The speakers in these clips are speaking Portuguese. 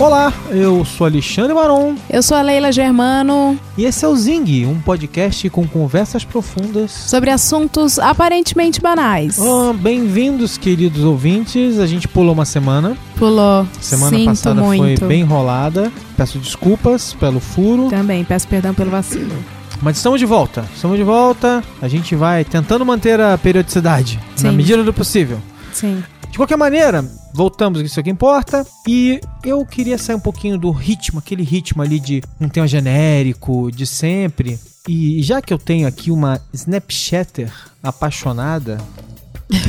Olá, eu sou Alexandre Maron. Eu sou a Leila Germano. E esse é o Zing, um podcast com conversas profundas sobre assuntos aparentemente banais. Oh, Bem-vindos, queridos ouvintes. A gente pulou uma semana. Pulou. Semana Sinto passada muito. foi bem enrolada. Peço desculpas pelo furo. Também, peço perdão pelo vacilo. Mas estamos de volta. Estamos de volta. A gente vai tentando manter a periodicidade na Sim. medida do possível. Sim. De qualquer maneira, voltamos, isso é o que importa. E eu queria sair um pouquinho do ritmo, aquele ritmo ali de um tema genérico, de sempre. E já que eu tenho aqui uma Snapchatter apaixonada,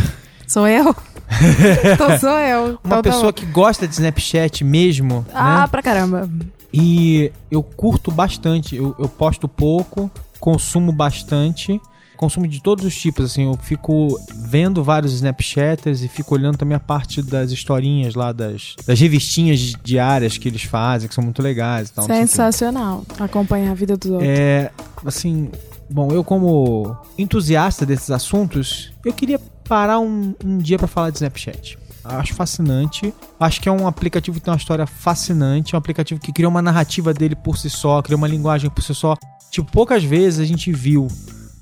Sou eu? então sou eu. uma Então tá pessoa que gosta de Snapchat mesmo, Ah, né? pra caramba. E eu curto bastante, eu, eu posto pouco, consumo bastante. Consumo de todos os tipos, assim, eu fico vendo vários Snapchatters e fico olhando também a parte das historinhas lá, das, das revistinhas diárias que eles fazem, que são muito legais e tal. Sensacional. Acompanhar a vida dos outros. É, assim, bom, eu como entusiasta desses assuntos, eu queria parar um, um dia pra falar de Snapchat. Acho fascinante. Acho que é um aplicativo que tem uma história fascinante. É um aplicativo que criou uma narrativa dele por si só, criou uma linguagem por si só. Tipo, poucas vezes a gente viu,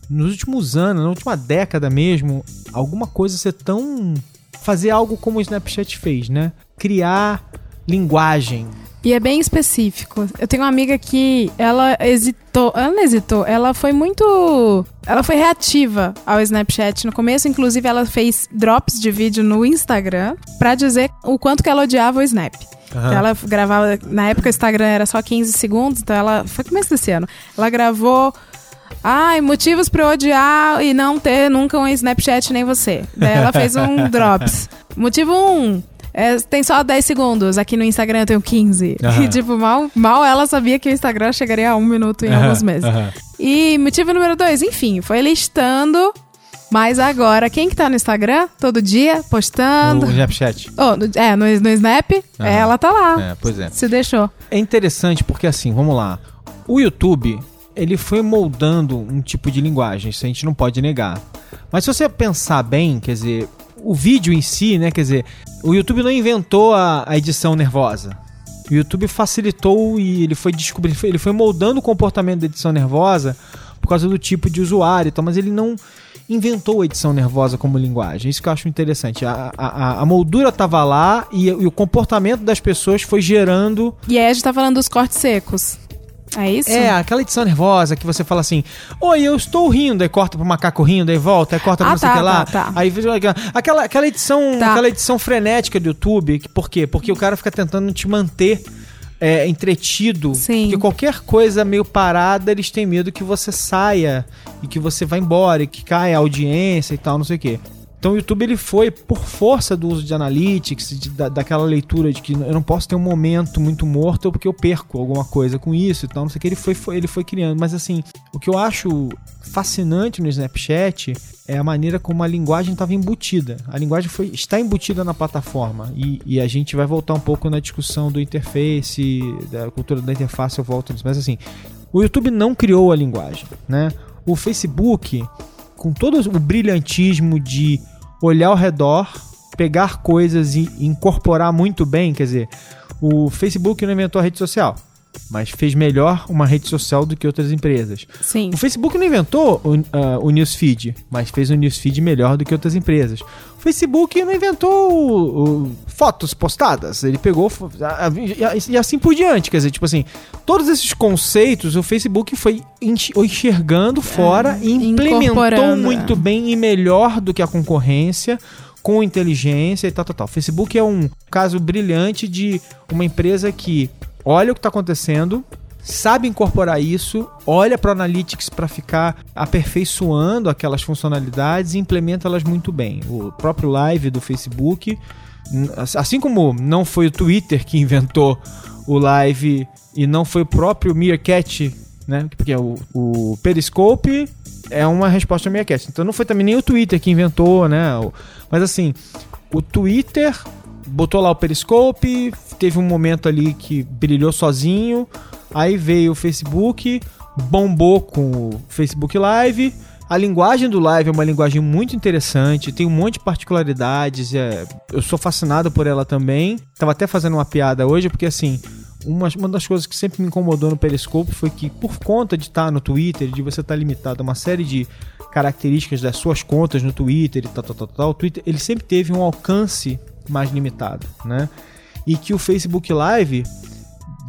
nos últimos anos, na última década mesmo, alguma coisa ser tão. fazer algo como o Snapchat fez, né? Criar linguagem, E é bem específico. Eu tenho uma amiga que ela hesitou. Ela não hesitou, ela foi muito. Ela foi reativa ao Snapchat. No começo, inclusive, ela fez drops de vídeo no Instagram pra dizer o quanto que ela odiava o Snap. Aham. Ela gravava. Na época o Instagram era só 15 segundos, então ela. Foi começo desse ano. Ela gravou. Ai, motivos pra eu odiar e não ter nunca um Snapchat nem você. Daí ela fez um drops. Motivo 1. é, tem só 10 segundos. Aqui no Instagram eu tenho 15. Aham. E, tipo, mal, mal ela sabia que o Instagram chegaria a um minuto em alguns meses. Aham. E motivo número 2, enfim, foi listando. Mas agora, quem que tá no Instagram todo dia, postando. No Snapchat. Oh, no- é, no, no Snap, ela tá lá. É, pois é. Se deixou. É interessante porque assim, vamos lá. O YouTube, ele foi moldando um tipo de linguagem, isso a gente não pode negar. Mas se você pensar bem, quer dizer, o vídeo em si, né, quer dizer, o YouTube não inventou a, a edição nervosa. O YouTube facilitou e ele foi descobrindo, ele foi moldando o comportamento da edição nervosa por causa do tipo de usuário, e tal, mas ele não inventou a edição nervosa como linguagem. Isso que eu acho interessante. A, a, a- moldura tava lá e, e o comportamento das pessoas foi gerando E aí a gente tá falando dos cortes secos. É isso? é, aquela edição nervosa que você fala assim: Oi, eu estou rindo, aí corta pro macaco rindo, aí volta, aí corta pra Ah, não sei o tá, que lá. tá, tá. Aí aquela- aquela, aquela edição, Tá. aquela edição frenética do YouTube. que- Por quê? Porque o cara fica tentando te manter é, entretido. Sim. Porque qualquer coisa meio parada, eles têm medo que você saia e que você vá embora, e que caia a audiência e tal, não sei o quê. Então o YouTube ele foi por força do uso de analytics, de- da, daquela leitura de que eu não posso ter um momento muito morto porque eu perco alguma coisa com isso e tal, não sei o que, ele foi, foi- ele foi criando. Mas assim, o que eu acho fascinante no Snapchat é a maneira como a linguagem estava embutida. A linguagem foi, está embutida na plataforma e, e a gente vai voltar um pouco na discussão do interface, da cultura da interface, eu volto nisso. Mas assim, o YouTube não criou a linguagem, né? O Facebook, com todo o brilhantismo de olhar ao redor, pegar coisas e incorporar muito bem, quer dizer, o Facebook não inventou a rede social, mas fez melhor uma rede social do que outras empresas. Sim. O Facebook não inventou o, ah, o Newsfeed, mas fez um Newsfeed melhor do que outras empresas. O Facebook não inventou o- o- fotos postadas, ele pegou a- a- e, assim por diante. Quer dizer, tipo assim, todos esses conceitos o Facebook foi enx- enxergando fora e implementou muito é. bem e melhor do que a concorrência. Com inteligência e tal, tal, tal. O Facebook é um caso brilhante de uma empresa que olha o que está acontecendo, sabe incorporar isso, olha para o Analytics para ficar aperfeiçoando aquelas funcionalidades e implementa elas muito bem. O próprio Live do Facebook, assim como não foi o Twitter que inventou o Live e não foi o próprio Meerkat, né? Porque o, o Periscope é uma resposta ao Meerkat. Então não foi também nem o Twitter que inventou, né? Mas assim, o Twitter botou lá o Periscope, teve um momento ali que brilhou sozinho, aí veio o Facebook, bombou com o Facebook Live. A linguagem do live é uma linguagem muito interessante, tem um monte de particularidades, é, eu sou fascinado por ela também. Tava até fazendo uma piada hoje, porque assim, uma, uma das coisas que sempre me incomodou no Periscope foi que, por conta de estar no Twitter, de você estar limitado a uma série de características das suas contas no Twitter e tal, tal, tal, tal, o Twitter ele sempre teve um alcance mais limitado, né? E que o Facebook Live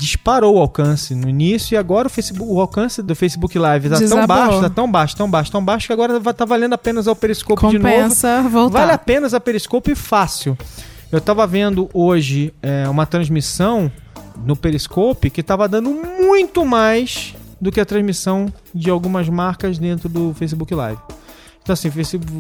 disparou o alcance no início e agora o, Facebook, o alcance do Facebook Live tá tão baixo, tá tão baixo, tão baixo, tão baixo que agora vai tá valendo apenas ao Periscope de novo. Compensa voltar. Vale a pena a Periscope fácil. Eu tava vendo hoje é, uma transmissão no Periscope que tava dando muito mais do que a transmissão de algumas marcas dentro do Facebook Live. Então assim,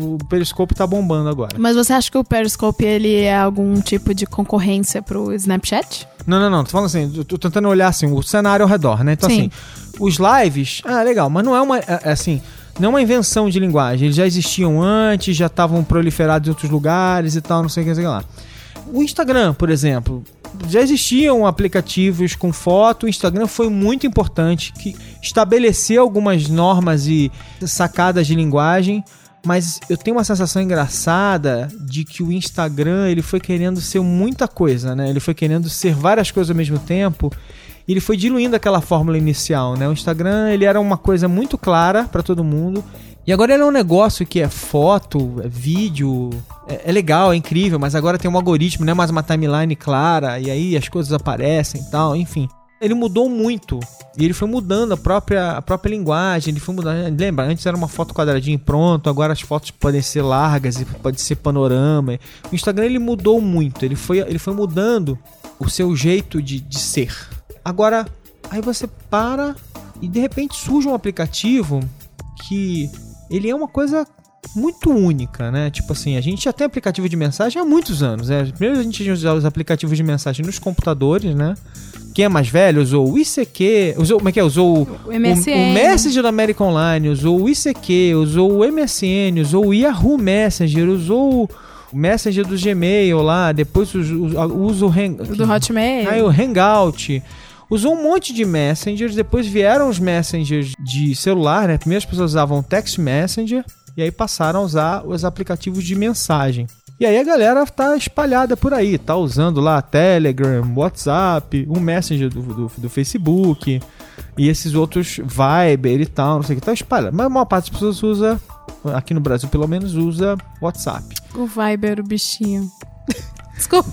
o Periscope tá bombando agora. Mas você acha que o Periscope ele é algum tipo de concorrência pro Snapchat? Não, não, não. Tô falando assim, eu tô tentando olhar assim, o cenário ao redor, né? Então, Sim. assim, os lives, ah, legal, mas não é uma. é, é assim, não é uma invenção de linguagem. Eles já existiam antes, já estavam proliferados em outros lugares e tal, não sei o que, não sei o que lá. O Instagram, por exemplo, já existiam aplicativos com foto. O Instagram foi muito importante, que estabeleceu algumas normas e sacadas de linguagem. Mas eu tenho uma sensação engraçada de que o Instagram ele foi querendo ser muita coisa, né? Ele foi querendo ser várias coisas ao mesmo tempo. E ele foi diluindo aquela fórmula inicial, né? O Instagram ele era uma coisa muito clara para todo mundo. E agora ele é um negócio que é foto, é vídeo, é, é legal, é incrível, mas agora tem um algoritmo, não é mais uma timeline clara, e aí as coisas aparecem e tal, enfim. Ele mudou muito. E ele foi mudando a própria, a própria linguagem. Ele foi mudando. Lembra? Antes era uma foto quadradinha e pronto. Agora as fotos podem ser largas e pode ser panorama. O Instagram ele mudou muito. Ele foi, ele foi mudando o seu jeito de, de ser. Agora, aí você para e de repente surge um aplicativo que ele é uma coisa muito única, né? Tipo assim, a gente já tem aplicativo de mensagem há muitos anos, né? Primeiro a gente usava os aplicativos de mensagem nos computadores, né? Quem é mais velho usou o ICQ, usou, como é que é? Usou o, O MSN. o, o Messenger da América Online, usou o ICQ, usou o MSN, usou o Yahoo Messenger, usou o Messenger do Gmail lá, depois us- us- usa o Hang... O do Hotmail? Aí o Hangout. Usou um monte de messengers, depois vieram os messengers de celular, né? Primeiro as pessoas usavam text messenger e aí passaram a usar os aplicativos de mensagem. E aí a galera tá espalhada por aí, tá usando lá Telegram, WhatsApp, um Messenger do, do, do Facebook e esses outros Viber e tal, não sei o que, tá espalhado. Mas a maior parte das pessoas usa, aqui no Brasil pelo menos, usa WhatsApp. O Viber, o bichinho. Desculpa.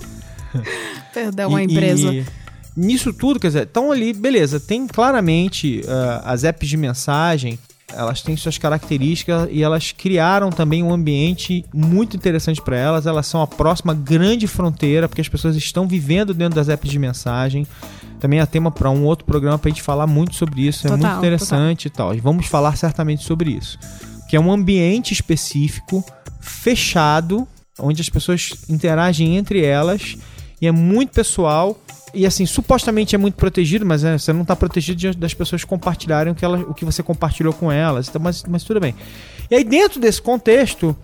Perdão, a E- empresa. e nisso tudo, quer dizer, estão ali, beleza, tem claramente ah, as apps de mensagem, elas têm suas características e elas criaram também um ambiente muito interessante para elas. Elas são a próxima grande fronteira, porque as pessoas estão vivendo dentro das apps de mensagem. Também é tema para um outro programa para a gente falar muito sobre isso, é Total, muito interessante e tal. E vamos falar certamente sobre isso. Que é um ambiente específico, fechado, onde as pessoas interagem entre elas e é muito pessoal. E assim, supostamente é muito protegido, mas é, você não está protegido diante das pessoas compartilharem o que, elas, o que você compartilhou com elas. Então, mas, mas tudo bem. E aí, dentro desse contexto,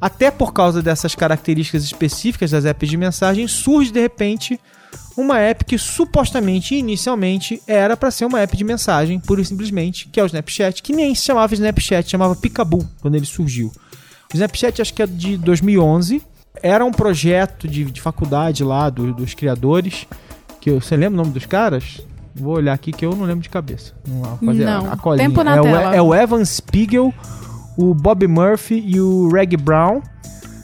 até por causa dessas características específicas das apps de mensagem, surge de repente uma app que supostamente, inicialmente, era para ser uma app de mensagem, pura e simplesmente, que é o Snapchat, que nem se chamava Snapchat, chamava Picaboo quando ele surgiu. O Snapchat acho que é de 2011, era um projeto de, de faculdade lá do- dos criadores, que eu- você lembra o nome dos caras? Vou olhar aqui que eu não lembro de cabeça. Fazer Não. a, a. Tempo na é, o, tela. é o Evan Spiegel, o Bob Murphy e o Reg Brown.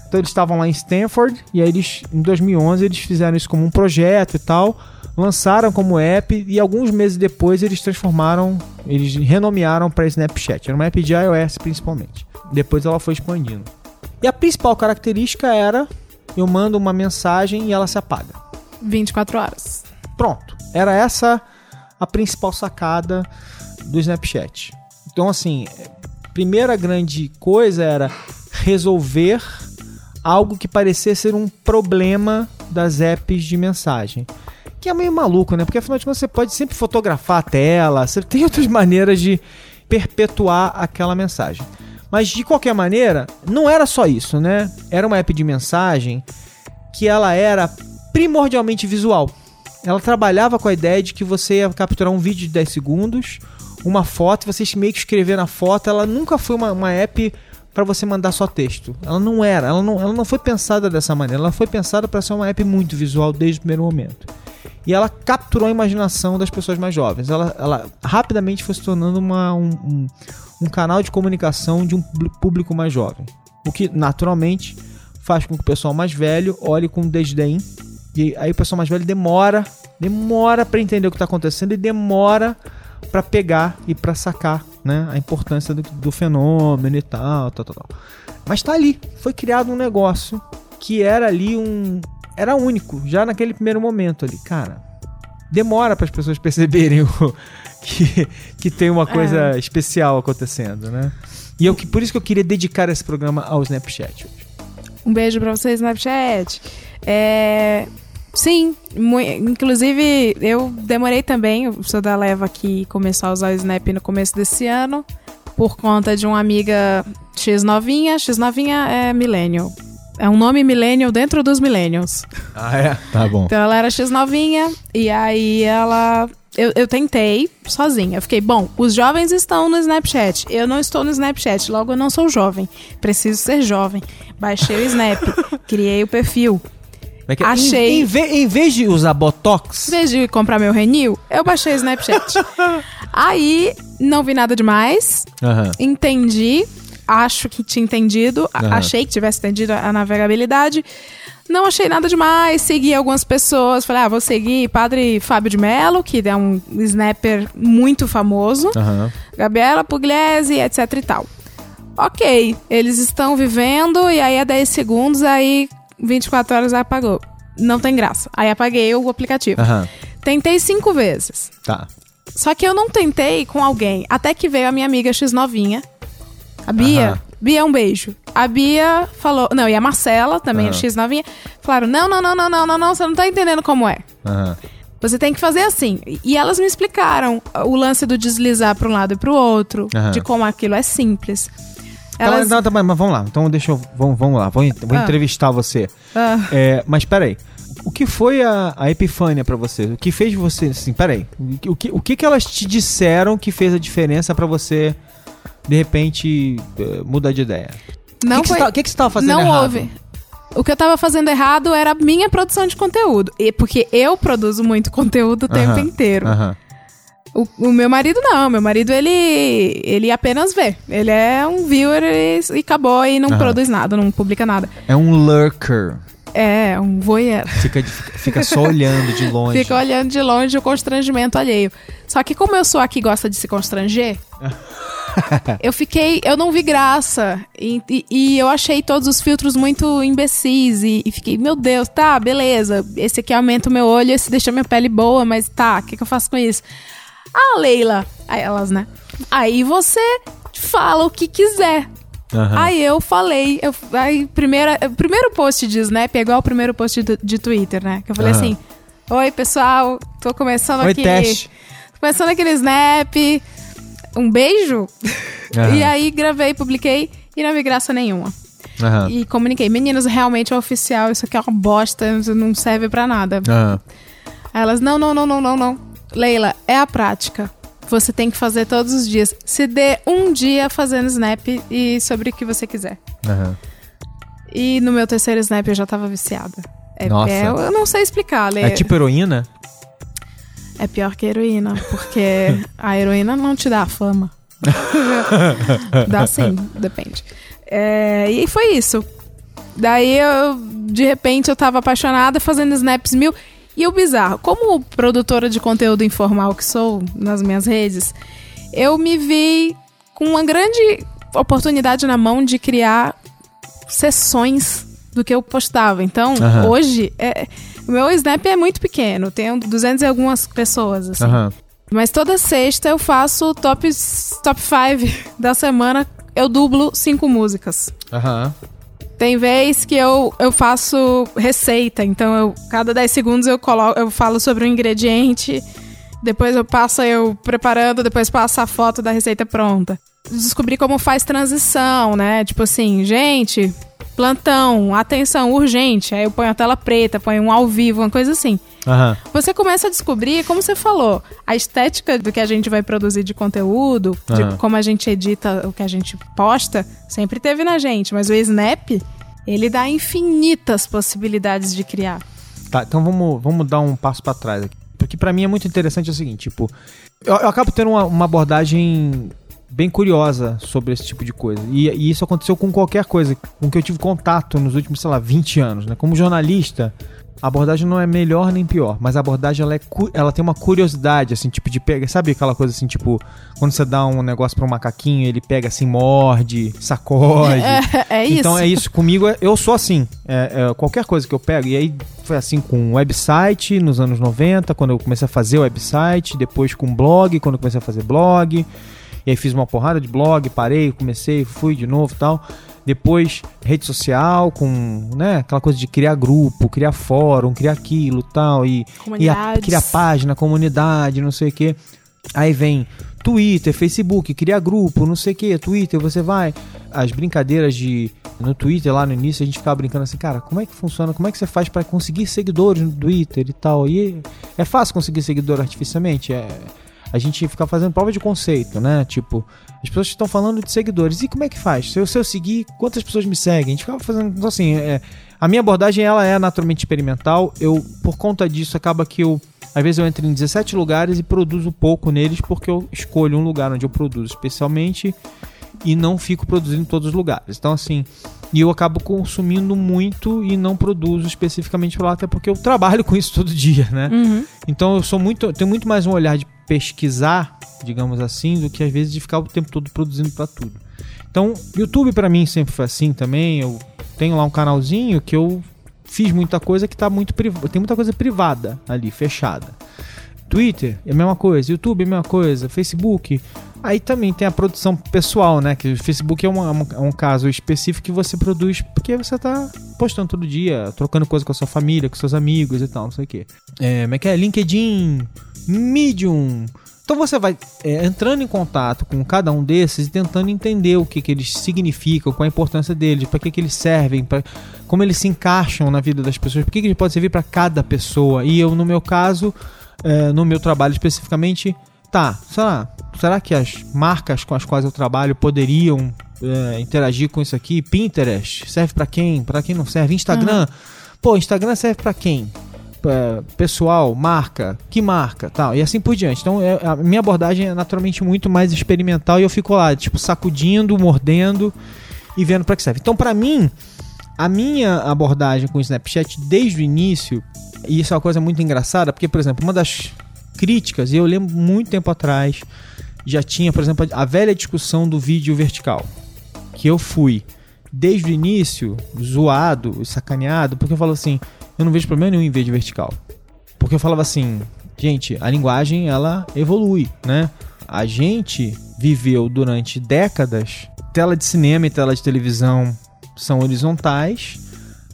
Então eles estavam lá em Stanford e aí eles em 2011 eles fizeram isso como um projeto e tal, lançaram como app e alguns meses depois eles transformaram, eles renomearam para Snapchat. Era uma app de iOS principalmente. Depois ela foi expandindo. E a principal característica era eu mando uma mensagem e ela se apaga. 24 horas. Pronto. Era essa a principal sacada do Snapchat. Então, assim, primeira grande coisa era resolver algo que parecia ser um problema das apps de mensagem. Que é meio maluco, né? Porque afinal de contas você pode sempre fotografar a tela, você tem outras maneiras de perpetuar aquela mensagem. Mas de qualquer maneira, não era só isso, né? Era uma app de mensagem que ela era primordialmente visual. Ela trabalhava com a ideia de que você ia capturar um vídeo de 10 segundos, uma foto, e você meio que escrever na foto. Ela nunca foi uma, uma app para você mandar só texto. Ela não era, ela não, ela não foi pensada dessa maneira. Ela foi pensada para ser uma app muito visual desde o primeiro momento. E ela capturou a imaginação das pessoas mais jovens. Ela, ela rapidamente foi se tornando uma, um, um, um canal de comunicação de um público mais jovem. O que, naturalmente, faz com que o pessoal mais velho olhe com desdém e aí o pessoal mais velho demora, demora para entender o que está acontecendo e demora para pegar e para sacar, né, a importância do, do, fenômeno e tal, tal, tal, tal. Mas tá ali, foi criado um negócio que era ali um era único, já naquele primeiro momento ali, cara. Demora para as pessoas perceberem o, que, que tem uma coisa é. especial acontecendo, né? E eu, por isso que eu queria dedicar esse programa ao Snapchat hoje. Um beijo para você, Snapchat. É, Sim, inclusive eu demorei também, eu sou da leva que começou a usar o Snap no começo desse ano, por conta de uma amiga X novinha, X novinha é millennial. É um nome millennial dentro dos millennials. Ah, é? Tá bom. Então ela era X novinha, e aí ela eu, eu, tentei sozinha. Eu fiquei, bom, os jovens estão no Snapchat. Eu não estou no Snapchat, logo eu não sou jovem. Preciso ser jovem. Baixei o Snap, criei o perfil. É, é Achei. Em, em, em, vez de usar Botox. Em vez de comprar meu Renil, eu baixei o Snapchat. Aí, não vi nada demais. Uhum. Entendi. Acho que tinha entendido. Uhum. Achei que tivesse entendido a navegabilidade. Não achei nada demais, segui algumas pessoas. Falei, ah, vou seguir Padre Fábio de Mello, que é um snapper muito famoso. Uhum. Gabriela Pugliese, etc e tal. Ok, eles estão vivendo e aí a 10 segundos, aí 24 horas apagou. Não tem graça. Aí apaguei o aplicativo. Uhum. Tentei cinco vezes. Tá. Só que eu não tentei com alguém. Até que veio a minha amiga X novinha. A Bia. Uhum. Bia, um beijo. A Bia falou. Não, e a Marcela, também, uhum. X novinha. Falaram: não, não, não, não, não, não, não, você não tá entendendo como é. Uhum. Você tem que fazer assim. E elas me explicaram o lance do deslizar para um lado e para o outro, de como aquilo é simples. Então, Elas... Não, tá, mas vamos lá. Então deixa eu. Vamos, vamos lá. Vou, vou ah. entrevistar você. Ah. É, mas peraí. O que foi a, a epifânia para você? O que fez você. Assim, peraí. O que, o que, que elas te disseram que fez a diferença para você, de repente, eh, mudar de ideia? Não o que, foi... que, você, tá, que, que você tava fazendo não errado? houve. O que eu tava fazendo errado era a minha produção de conteúdo. E porque eu produzo muito conteúdo o tempo inteiro. Aham. O, o, meu marido não, meu marido ele ele apenas vê. Ele é um viewer e, e acabou e não produz nada, não publica nada. É um lurker. É, um voyeur. Fica, fica só olhando de longe. Fica olhando de longe o constrangimento alheio. Só que como eu sou aqui gosta de se constranger, eu fiquei. Eu não vi graça. E, e, e, eu achei todos os filtros muito imbecis. E, e, fiquei, meu Deus, tá, beleza. Esse aqui aumenta o meu olho, esse deixa minha pele boa, mas tá, o que, que eu faço com isso? Ah, Leila. Aí elas, né? Aí você fala o que quiser. Uhum. Aí eu falei, eu, aí primeira, primeiro post de Snap é igual o primeiro post de, de Twitter, né? Que eu falei uhum. assim: Oi, pessoal, tô começando Oi, aqui. Teste. Tô começando aquele Snap. Um beijo. Uhum. E aí gravei, publiquei e não vi graça nenhuma. E comuniquei, meninos, realmente é oficial, isso aqui é uma bosta, não serve para nada. Aí elas, não, não, não, não, não, não. Leila, é a prática. Você tem que fazer todos os dias. Se dê um dia fazendo snap e sobre o que você quiser. Uhum. E no meu terceiro snap eu já tava viciada. É, Nossa. É, eu não sei explicar, Leila. É tipo heroína? É pior que heroína, porque a heroína não te dá fama. dá sim, depende. É, e foi isso. Daí eu, de repente, eu tava apaixonada fazendo snaps mil. E o bizarro, como produtora de conteúdo informal que sou nas minhas redes, eu me vi com uma grande oportunidade na mão de criar sessões do que eu postava. Então, uhum. hoje, é, o meu Snap é muito pequeno, tenho 200 e algumas pessoas, assim. Uhum. Mas toda sexta eu faço top 5 top five da semana, eu dublo cinco músicas. Aham. Uhum. Tem vez que eu, eu faço receita, então eu, cada 10 segundos eu, coloco, eu falo sobre um ingrediente, depois eu passo eu preparando, depois passo a foto da receita pronta. Descobri como faz transição, né? Tipo assim, gente, plantão, atenção, urgente. Aí eu ponho a tela preta, ponho um ao vivo, uma coisa assim. Aham. Você começa a descobrir, como você falou, a estética do que a gente vai produzir de conteúdo, de como a gente edita o que a gente posta, sempre teve na gente. Mas o Snap, ele dá infinitas possibilidades de criar. Tá, então vamos, vamos dar um passo pra trás aqui. Porque pra mim é muito interessante o seguinte, tipo, eu, eu acabo tendo uma, uma abordagem bem curiosa sobre esse tipo de coisa. E, e isso aconteceu com qualquer coisa com que eu tive contato nos últimos, sei lá, 20 anos, né? Como jornalista, a abordagem não é melhor nem pior, mas a abordagem ela, é, ela tem uma curiosidade, assim, tipo de pega, sabe aquela coisa assim, tipo, quando você dá um negócio pra um macaquinho, ele pega assim, morde, sacode. É, é isso. Então é isso, comigo é- eu sou assim. É, é, qualquer coisa que eu pego, e aí foi assim com website nos anos 90, quando eu comecei a fazer website, depois com blog, quando eu comecei a fazer blog, e aí fiz uma porrada de blog, parei, comecei, fui de novo e tal. Depois rede social, com né, aquela coisa de criar grupo, criar fórum, criar aquilo tal, e, e a, criar página, comunidade, não sei o que. Aí vem Twitter, Facebook, criar grupo, não sei o que, Twitter, você vai. As brincadeiras de. No Twitter, lá no início, a gente ficava brincando assim, cara, como é que funciona? Como é que você faz pra conseguir seguidores no Twitter e tal? E é fácil conseguir seguidor artificialmente? É, a gente fica fazendo prova de conceito, né? Tipo, as pessoas estão falando de seguidores. E como é que faz? Se eu, se eu seguir, quantas pessoas me seguem? A gente ficava fazendo. Então, assim, é, a minha abordagem ela é naturalmente experimental. Eu, por conta disso, acaba que eu. Às vezes eu entro em 17 lugares e produzo pouco neles, porque eu escolho um lugar onde eu produzo especialmente e não fico produzindo em todos os lugares. Então, assim, e eu acabo consumindo muito e não produzo especificamente lá, até porque eu trabalho com isso todo dia, né? Uhum. Então eu sou muito, tenho muito mais um olhar de pesquisar, digamos assim, do que às vezes de ficar o tempo todo produzindo para tudo. Então, YouTube para mim sempre foi assim também. Eu tenho lá um canalzinho que eu fiz muita coisa que tá muito privada, tem muita coisa privada ali, fechada. Twitter é a mesma coisa, YouTube é a mesma coisa, Facebook. Aí também tem a produção pessoal, né? Que o Facebook é, uma- uma- é um caso específico que você produz porque você tá postando todo dia, trocando coisa com a sua família, com seus amigos e tal, não sei o quê. É, como é que é? LinkedIn, Medium. Então você vai é, entrando em contato com cada um desses e tentando entender o que, que eles significam, qual a importância deles, para que, que eles servem, pra, como eles se encaixam na vida das pessoas, por que, que eles podem servir para cada pessoa. E eu, no meu caso, é, no meu trabalho especificamente, tá, sei lá, será que as marcas com as quais eu trabalho poderiam é, interagir com isso aqui? Pinterest serve para quem? Para quem não serve? Instagram? Pô, Instagram serve para quem? Pessoal, marca, que marca, tal, e assim por diante. Então, é- a minha abordagem é naturalmente muito mais experimental e eu fico lá, tipo, sacudindo, mordendo e vendo para que serve. Então, para mim, a minha abordagem com o Snapchat desde o início, e isso é uma coisa muito engraçada, porque, por exemplo, uma das críticas, e eu lembro muito tempo atrás, já tinha, por exemplo, a velha discussão do vídeo vertical, que eu fui desde o início zoado, sacaneado, porque eu falo assim, eu não vejo problema nenhum em vídeo vertical. Porque eu falava assim, gente, a linguagem ela evolui, né? A gente viveu durante décadas, tela de cinema e tela de televisão são horizontais.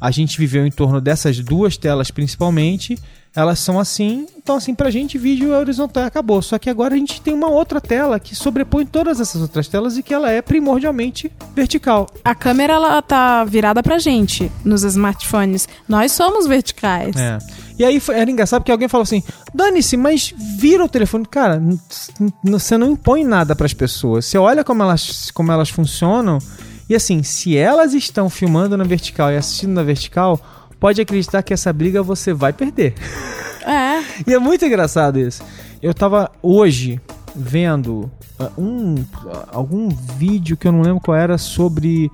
A gente viveu em torno dessas duas telas principalmente. Elas são assim, então assim, pra gente vídeo é horizontal e acabou. Só que agora a gente tem uma outra tela que sobrepõe todas essas outras telas e que ela é primordialmente vertical. A câmera, ela tá virada pra gente nos smartphones. Nós somos verticais. É. E aí era engraçado porque alguém falou assim: dane-se, mas vira o telefone. Cara, você não impõe nada pras pessoas. Você olha como elas, como elas funcionam. E assim, se elas estão filmando na vertical e assistindo na vertical, pode acreditar que essa briga você vai perder. É. E é muito engraçado isso. Eu tava hoje vendo ah, um ah, algum vídeo que eu não lembro qual era sobre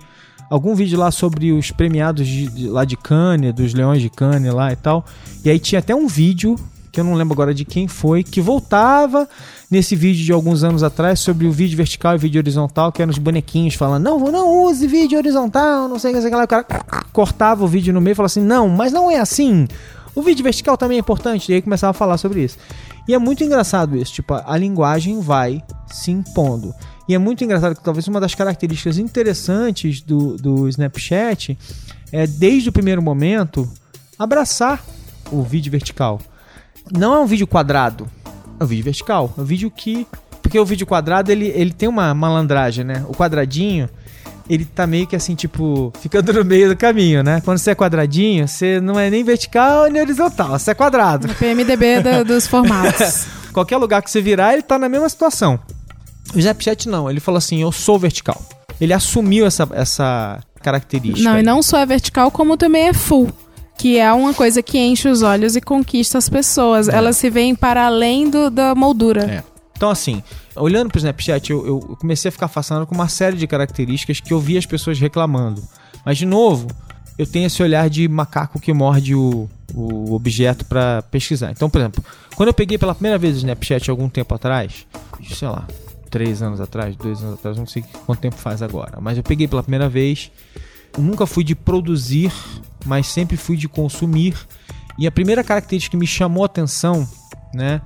algum vídeo lá sobre os premiados de, de- lá de Cannes, dos Leões de Cannes lá e tal. E aí tinha até um vídeo que eu não lembro agora de quem foi, que voltava nesse vídeo de alguns anos atrás sobre o vídeo vertical e vídeo horizontal, que eram os bonequinhos falando: "Não, não use vídeo horizontal, não sei o que, sei lá". O cara cortava o vídeo no meio e falava assim: "Não, mas não é assim". O vídeo vertical também é importante, e aí começava a falar sobre isso. E é muito engraçado isso, tipo, a linguagem vai se impondo. E é muito engraçado que talvez uma das características interessantes do, do Snapchat é, desde o primeiro momento, abraçar o vídeo vertical. Não é um vídeo quadrado, é um vídeo vertical. É um vídeo que. Porque o vídeo quadrado ele, ele tem uma malandragem, né? O quadradinho ele tá meio que assim, tipo, ficando no meio do caminho, né? Quando você é quadradinho, você não é nem vertical nem horizontal, você é quadrado. O PMDB do- dos formatos. Qualquer lugar que você virar, ele tá na mesma situação. O Snapchat não, ele falou assim: eu sou vertical. Ele assumiu essa, essa característica. Não, e não só é vertical, como também é full. Que é uma coisa que enche os olhos e conquista as pessoas. Elas se veem para além do, da moldura. É. Então, assim, olhando pro Snapchat, eu, eu comecei a ficar fascinado com uma série de características que eu vi as pessoas reclamando. Mas, de novo, eu tenho esse olhar de macaco que morde o, o objeto para pesquisar. Então, por exemplo, quando eu peguei pela primeira vez o Snapchat algum tempo atrás, sei lá, três anos atrás, dois anos atrás, não sei quanto tempo faz agora, mas eu peguei pela primeira vez. Eu nunca fui de produzir, mas sempre fui de consumir. E a primeira característica que me chamou a atenção, né,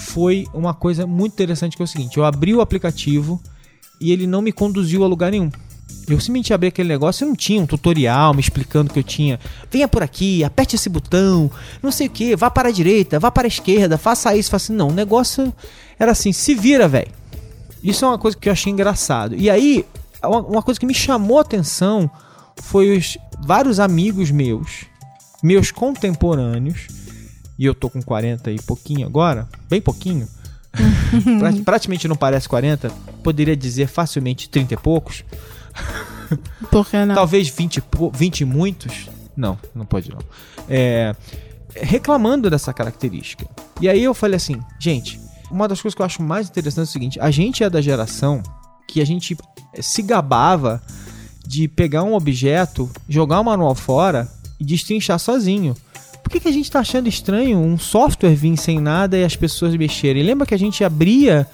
foi uma coisa muito interessante que é o seguinte: eu abri o aplicativo e ele não me conduziu a lugar nenhum. Eu simplesmente abri aquele negócio e não tinha um tutorial me explicando que eu tinha. Venha por aqui, aperte esse botão, não sei o que, vá para a direita, vá para a esquerda, faça isso, faça assim. Não, o negócio era assim, se vira, velho. Isso é uma coisa que eu achei engraçado. E aí, uma, uma coisa que me chamou a atenção foi os vários amigos meus, meus contemporâneos, e eu tô com 40 e pouquinho agora, bem pouquinho. Pra- praticamente não parece 40, poderia dizer facilmente 30 e poucos. Por que não? Talvez 20, e pou- 20 e muitos. Não, não pode não. É, reclamando dessa característica. E aí eu falei assim, gente, uma das coisas que eu acho mais interessante é o seguinte: a gente é da geração que a gente se gabava de pegar um objeto, jogar o manual fora e destrinchar sozinho. Por que, que a gente tá achando estranho um software vir sem nada e as pessoas mexerem? Lembra que a gente abria,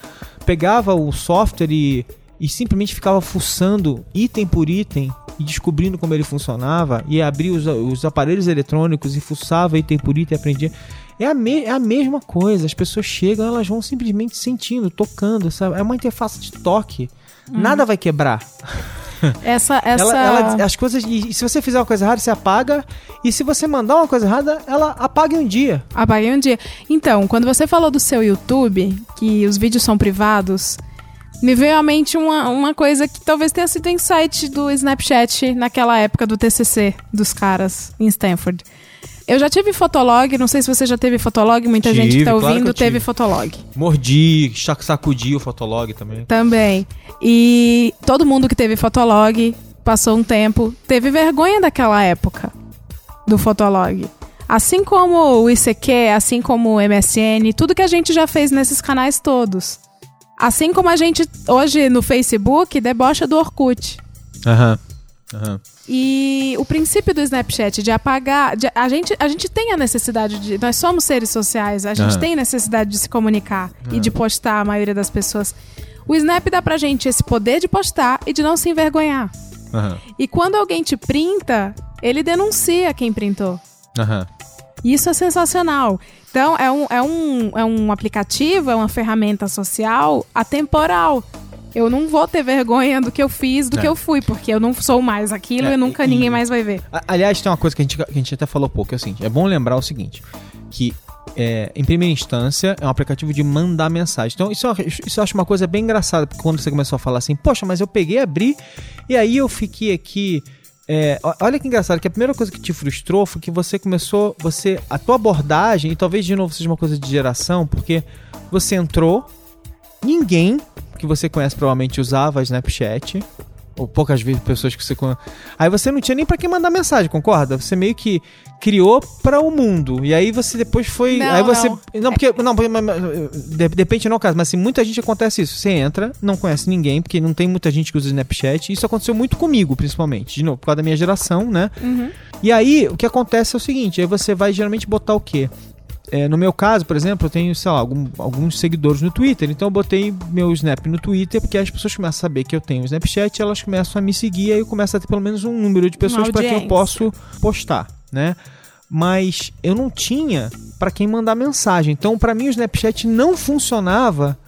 pegava o software e, e simplesmente ficava fuçando item por item e descobrindo como ele funcionava e abria os, os aparelhos eletrônicos e fuçava item por item e aprendia. É a, me- é a mesma coisa, as pessoas chegam, elas vão simplesmente sentindo, tocando, sabe? É uma interface de toque. Nada vai quebrar. Essa, essa... Ela, ela- as coisas. E, se você fizer uma coisa errada, você apaga. E se você mandar uma coisa errada, ela apaga em um dia. Apaguei um dia. Então, quando você falou do seu YouTube, que os vídeos são privados, me veio à mente uma, uma coisa que talvez tenha sido insight do Snapchat naquela época do TCC dos caras em Stanford. Eu já tive Fotolog, não sei se você já teve Fotolog, muita gente que Tive, tá claro que ouvindo eu teve tive. Fotolog. Mordi, sac- sacudi o Fotolog também. Também. E todo mundo que teve Fotolog, passou um tempo, teve vergonha daquela época do Fotolog. Assim como o ICQ, assim como o MSN, tudo que a gente já fez nesses canais todos. Assim como a gente hoje no Facebook debocha do Orkut. Aham. Aham. E o princípio do Snapchat de apagar. de- a, gente, a gente tem a necessidade de. Nós somos seres sociais, a gente Ah. tem necessidade de se comunicar e de postar a maioria das pessoas. O Snap dá pra gente esse poder de postar e de não se envergonhar. Aham. E quando alguém te printa, ele denuncia quem printou. Aham. Isso é sensacional. Então, é um, é, um, é um aplicativo, é uma ferramenta social atemporal. Eu não vou ter vergonha do que eu fiz, do É. que eu fui, porque eu não sou mais aquilo É, e nunca e- ninguém mais vai ver. Aliás, tem uma coisa que a gente, que a gente até falou pouco, é o seguinte, é bom lembrar o seguinte, que é, em primeira instância é um aplicativo de mandar mensagem. Então isso, isso eu acho uma coisa bem engraçada, porque quando você começou a falar assim, poxa, mas eu peguei, abri, e aí eu fiquei aqui... é, olha que engraçado, que a primeira coisa que te frustrou foi que você começou, você, a tua abordagem, e talvez de novo seja uma coisa de geração, porque você entrou, ninguém que você conhece provavelmente usava Snapchat, ou poucas vezes pessoas que você. Aí você não tinha nem pra quem mandar mensagem, concorda? Você meio que criou para o mundo. E aí você depois foi. Não, aí você. não. Não, porque. Não, de, depende não é o caso, mas assim, muita gente acontece isso. Você entra, não conhece ninguém, porque não tem muita gente que usa Snapchat. Isso aconteceu muito comigo, principalmente. De novo, por causa da minha geração, né? Uhum. E aí, o que acontece é o seguinte: aí você vai geralmente botar o quê? É, no meu caso, por exemplo, eu tenho, sei lá, algum- alguns seguidores no Twitter. Então eu botei meu Snap no Twitter, porque as pessoas começam a saber que eu tenho o Snapchat, elas começam a me seguir, aí eu começo a ter pelo menos um número de pessoas para que eu posso postar, né? Mas eu não tinha para quem mandar mensagem. Então, para mim, o Snapchat não funcionava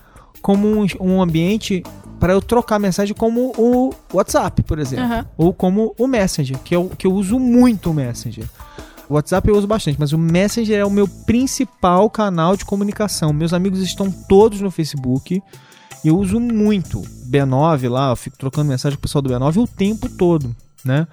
como um, um ambiente para eu trocar mensagem como o WhatsApp, por exemplo Aham. ou como o Messenger, que eu, que eu uso muito o Messenger. O WhatsApp eu uso bastante, mas o Messenger é o meu principal canal de comunicação. Meus amigos estão todos no Facebook Eu uso muito B9 lá, eu fico trocando mensagem com o pessoal do B9 o tempo todo, né?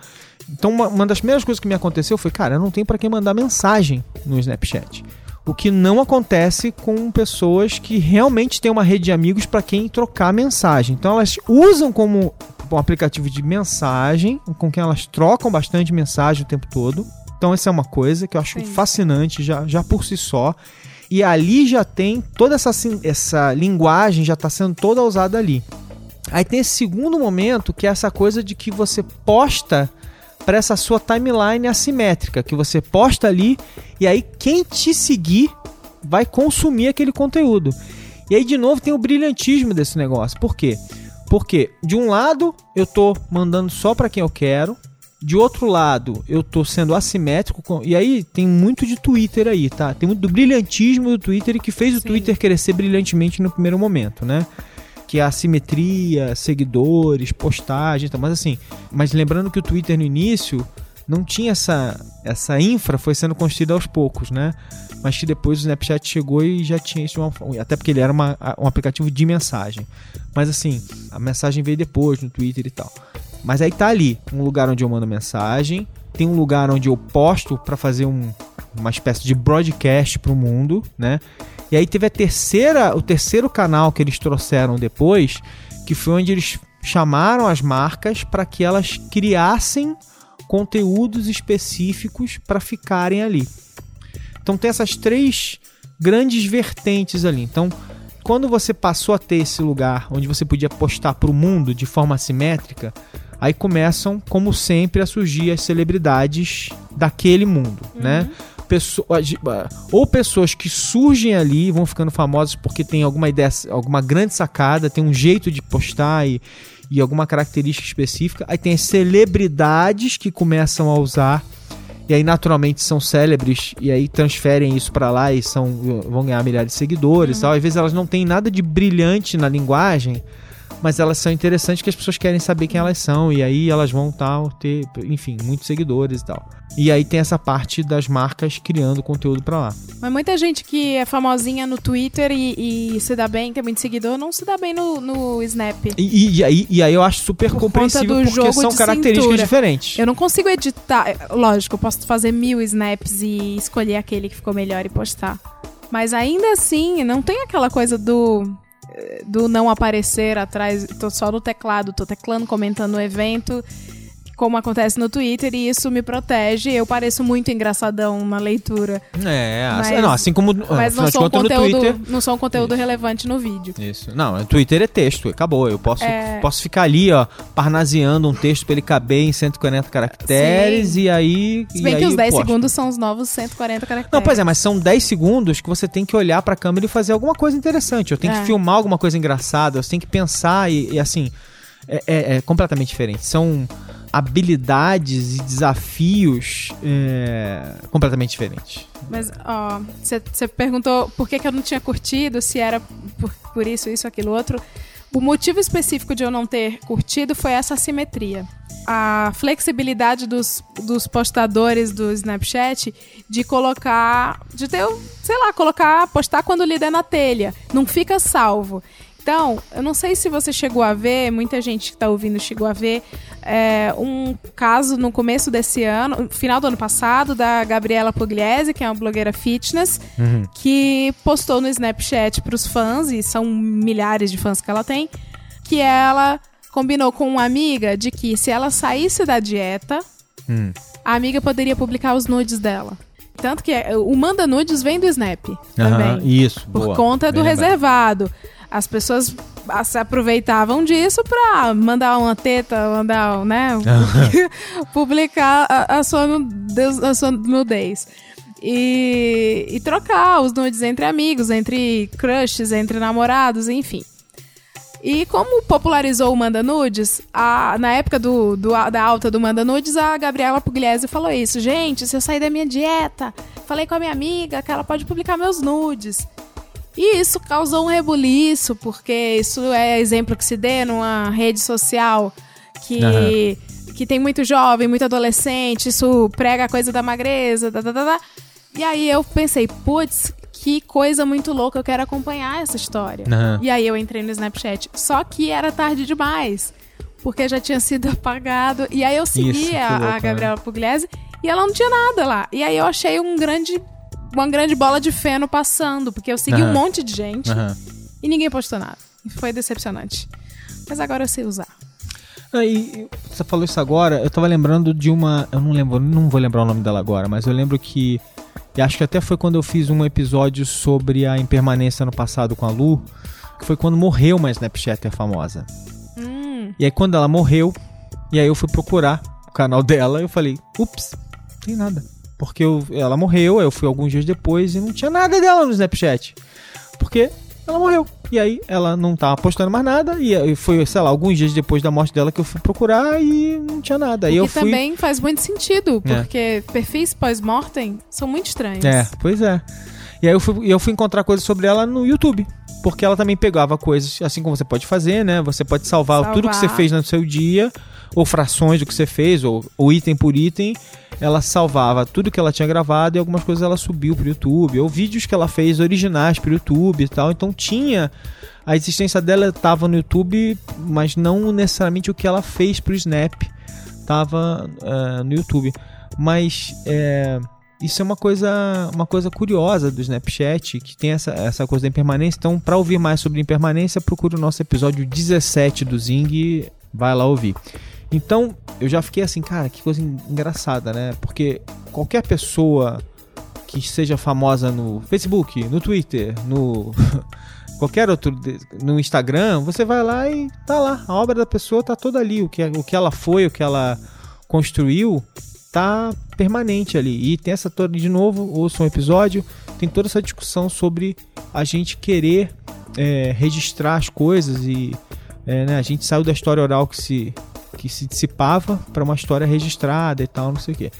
Então uma, uma das primeiras coisas que me aconteceu foi, cara, eu não tenho para quem mandar mensagem no Snapchat. O que não acontece com pessoas que realmente têm uma rede de amigos para quem trocar mensagem. Então elas usam como um aplicativo de mensagem, com quem elas trocam bastante mensagem o tempo todo. Então essa é uma coisa que eu acho Sim. fascinante já, já por si só. E ali já tem toda essa, essa linguagem já está sendo toda usada ali. Aí tem esse segundo momento que é essa coisa de que você posta para essa sua timeline assimétrica, que você posta ali e aí quem te seguir vai consumir aquele conteúdo. E aí de novo tem o brilhantismo desse negócio. Por quê? Porque de um lado eu tô mandando só para quem eu quero, de outro lado eu tô sendo assimétrico com- e aí tem muito de Twitter aí, tá? Tem muito do brilhantismo do Twitter e que fez o Sim. Twitter crescer brilhantemente no primeiro momento, né? que é a simetria, seguidores, postagem, tá? mas assim, mas lembrando que o Twitter no início não tinha essa essa infra, foi sendo construída aos poucos, né? Mas que depois o Snapchat chegou e já tinha isso, uma até porque ele era uma- um aplicativo de mensagem. Mas assim, a mensagem veio depois no Twitter e tal. Mas aí tá ali, um lugar onde eu mando mensagem, tem um lugar onde eu posto para fazer um- uma espécie de broadcast pro mundo, né? E aí teve a terceira, o terceiro canal que eles trouxeram depois, que foi onde eles chamaram as marcas para que elas criassem conteúdos específicos para ficarem ali. Então tem essas três grandes vertentes ali. Então, quando você passou a ter esse lugar onde você podia postar para o mundo de forma assimétrica, aí começam, como sempre, a surgir as celebridades daquele mundo, né? Pessoas, ou pessoas que surgem ali e vão ficando famosas porque tem alguma ideia, alguma grande sacada, tem um jeito de postar e, e alguma característica específica. Aí tem as celebridades que começam a usar e aí naturalmente são célebres e aí transferem isso pra lá e são vão ganhar milhares de seguidores, e tal. Às vezes elas não têm nada de brilhante na linguagem, mas elas são interessantes que as pessoas querem saber quem elas são e aí elas vão tal ter, enfim, muitos seguidores e tal. E aí tem essa parte das marcas criando conteúdo pra lá. Mas muita gente que é famosinha no Twitter e, e se dá bem, tem muito seguidor, não se dá bem no, no Snap. E, e- aí, e aí eu acho super Por compreensível porque são características cintura. diferentes. Eu não consigo editar. Lógico, eu posso fazer mil snaps e escolher aquele que ficou melhor e postar. Mas ainda assim, não tem aquela coisa do do não aparecer atrás, tô só no teclado, tô teclando, comentando o evento, como acontece no Twitter, e isso me protege. Eu pareço muito engraçadão na leitura. É, assim, Mas- não, assim como Mas afinal não sou, um conteúdo, Twitter não sou um conteúdo relevante no vídeo. Isso. Não, o Twitter é texto, acabou. Eu posso, É. posso ficar ali, ó, parnaseando um texto pra ele caber em 140 caracteres Sim. e aí. Se bem que aí os 10 posto. segundos são os novos 140 caracteres. Não, pois é, mas são 10 segundos que você tem que olhar pra câmera e fazer alguma coisa interessante. Eu tenho É. que filmar alguma coisa engraçada, você tem que pensar e, e, assim. É, é- é completamente diferente. São habilidades e desafios é, completamente diferentes. Mas, ó, você perguntou por que, que eu não tinha curtido, se era por, por isso, isso, aquilo, outro. O motivo específico de eu não ter curtido foi essa assimetria. A flexibilidade dos, dos postadores do Snapchat de colocar. de ter, sei lá, colocar, postar quando lida na telha. Não fica salvo. Então, eu não sei se você chegou a ver, muita gente que tá ouvindo chegou a ver, é, um caso no começo desse ano, no final do ano passado, da Gabriela Pugliese, que é uma blogueira fitness, que postou no Snapchat pros fãs, e são milhares de fãs que ela tem, que ela combinou com uma amiga de que se ela saísse da dieta, Hum. a amiga poderia publicar os nudes dela. Tanto que é, o manda nudes vem do Snap também. Isso, Por boa. conta do lembrado. reservado. As pessoas ah, se aproveitavam disso pra mandar uma teta, mandar, né? publicar a, a sua nudez, a sua nudez. E, e trocar os nudes entre amigos, entre crushes, entre namorados, enfim. E como popularizou o Manda Nudes, a- na época do, do- da alta do Manda Nudes, a Gabriela Pugliese falou isso. Gente, se eu sair da minha dieta, falei com a minha amiga que ela pode publicar meus nudes. E isso causou um rebuliço, porque isso é exemplo que se dê numa rede social que, que tem muito jovem, muito adolescente, isso prega a coisa da magreza, tá, tá, tá, tá. E aí eu pensei, putz, que coisa muito louca, eu quero acompanhar essa história. Aham. E aí eu entrei no Snapchat. Só que era tarde demais. Porque já tinha sido apagado. E aí eu segui Isso, a, a louco, né? Gabriela Pugliese e ela não tinha nada lá. E aí eu achei um grande. Uma grande bola de feno passando, porque eu segui Aham. um monte de gente Aham. e ninguém postou nada. E foi decepcionante. Mas agora eu sei usar. Aí, você falou isso agora, eu tava lembrando de uma. Eu não lembro, não vou lembrar o nome dela agora, mas eu lembro que. E acho que até foi quando eu fiz um episódio sobre a impermanência no passado com a Lu, que foi quando morreu uma Snapchatter famosa. Hum, E aí quando ela morreu, e aí eu fui procurar o canal dela, eu falei, ups, não tem nada. Porque eu- ela morreu, eu fui alguns dias depois e não tinha nada dela no Snapchat. Porque ela morreu. E aí ela não tava postando mais nada, e foi, sei lá, alguns dias depois da morte dela que eu fui procurar e não tinha nada. E eu fui. também faz muito sentido, É. porque perfis pós-mortem são muito estranhos. É, pois é. E aí eu fui, eu fui encontrar coisas sobre ela no YouTube. Porque ela também pegava coisas, assim como você pode fazer, né? Você pode salvar, Salvar. tudo que você fez no seu dia, ou frações do que você fez, ou, ou item por item. Ela salvava tudo que ela tinha gravado e algumas coisas ela subiu pro YouTube. Ou vídeos que ela fez originais pro YouTube e tal. Então tinha. A existência dela estava no YouTube, mas não necessariamente o que ela fez pro Snap estava no YouTube. Mas é, isso é uma coisa, uma coisa curiosa do Snapchat, que tem essa, essa coisa da impermanência. Então, para ouvir mais sobre impermanência, procure o nosso episódio 17 do Zing, vai lá ouvir. Então, eu já fiquei assim, cara, que coisa en- engraçada, né? Porque qualquer pessoa que seja famosa no Facebook, no Twitter, no qualquer outro no Instagram, você vai lá e tá lá, a obra da pessoa tá toda ali, o que o que ela foi, o que ela construiu, tá permanente ali. E tem essa toda de novo, ouça um episódio, tem toda essa discussão sobre a gente querer é, registrar as coisas e é, né, a gente saiu da história oral que se que se dissipava para uma história registrada e tal, não sei o quê.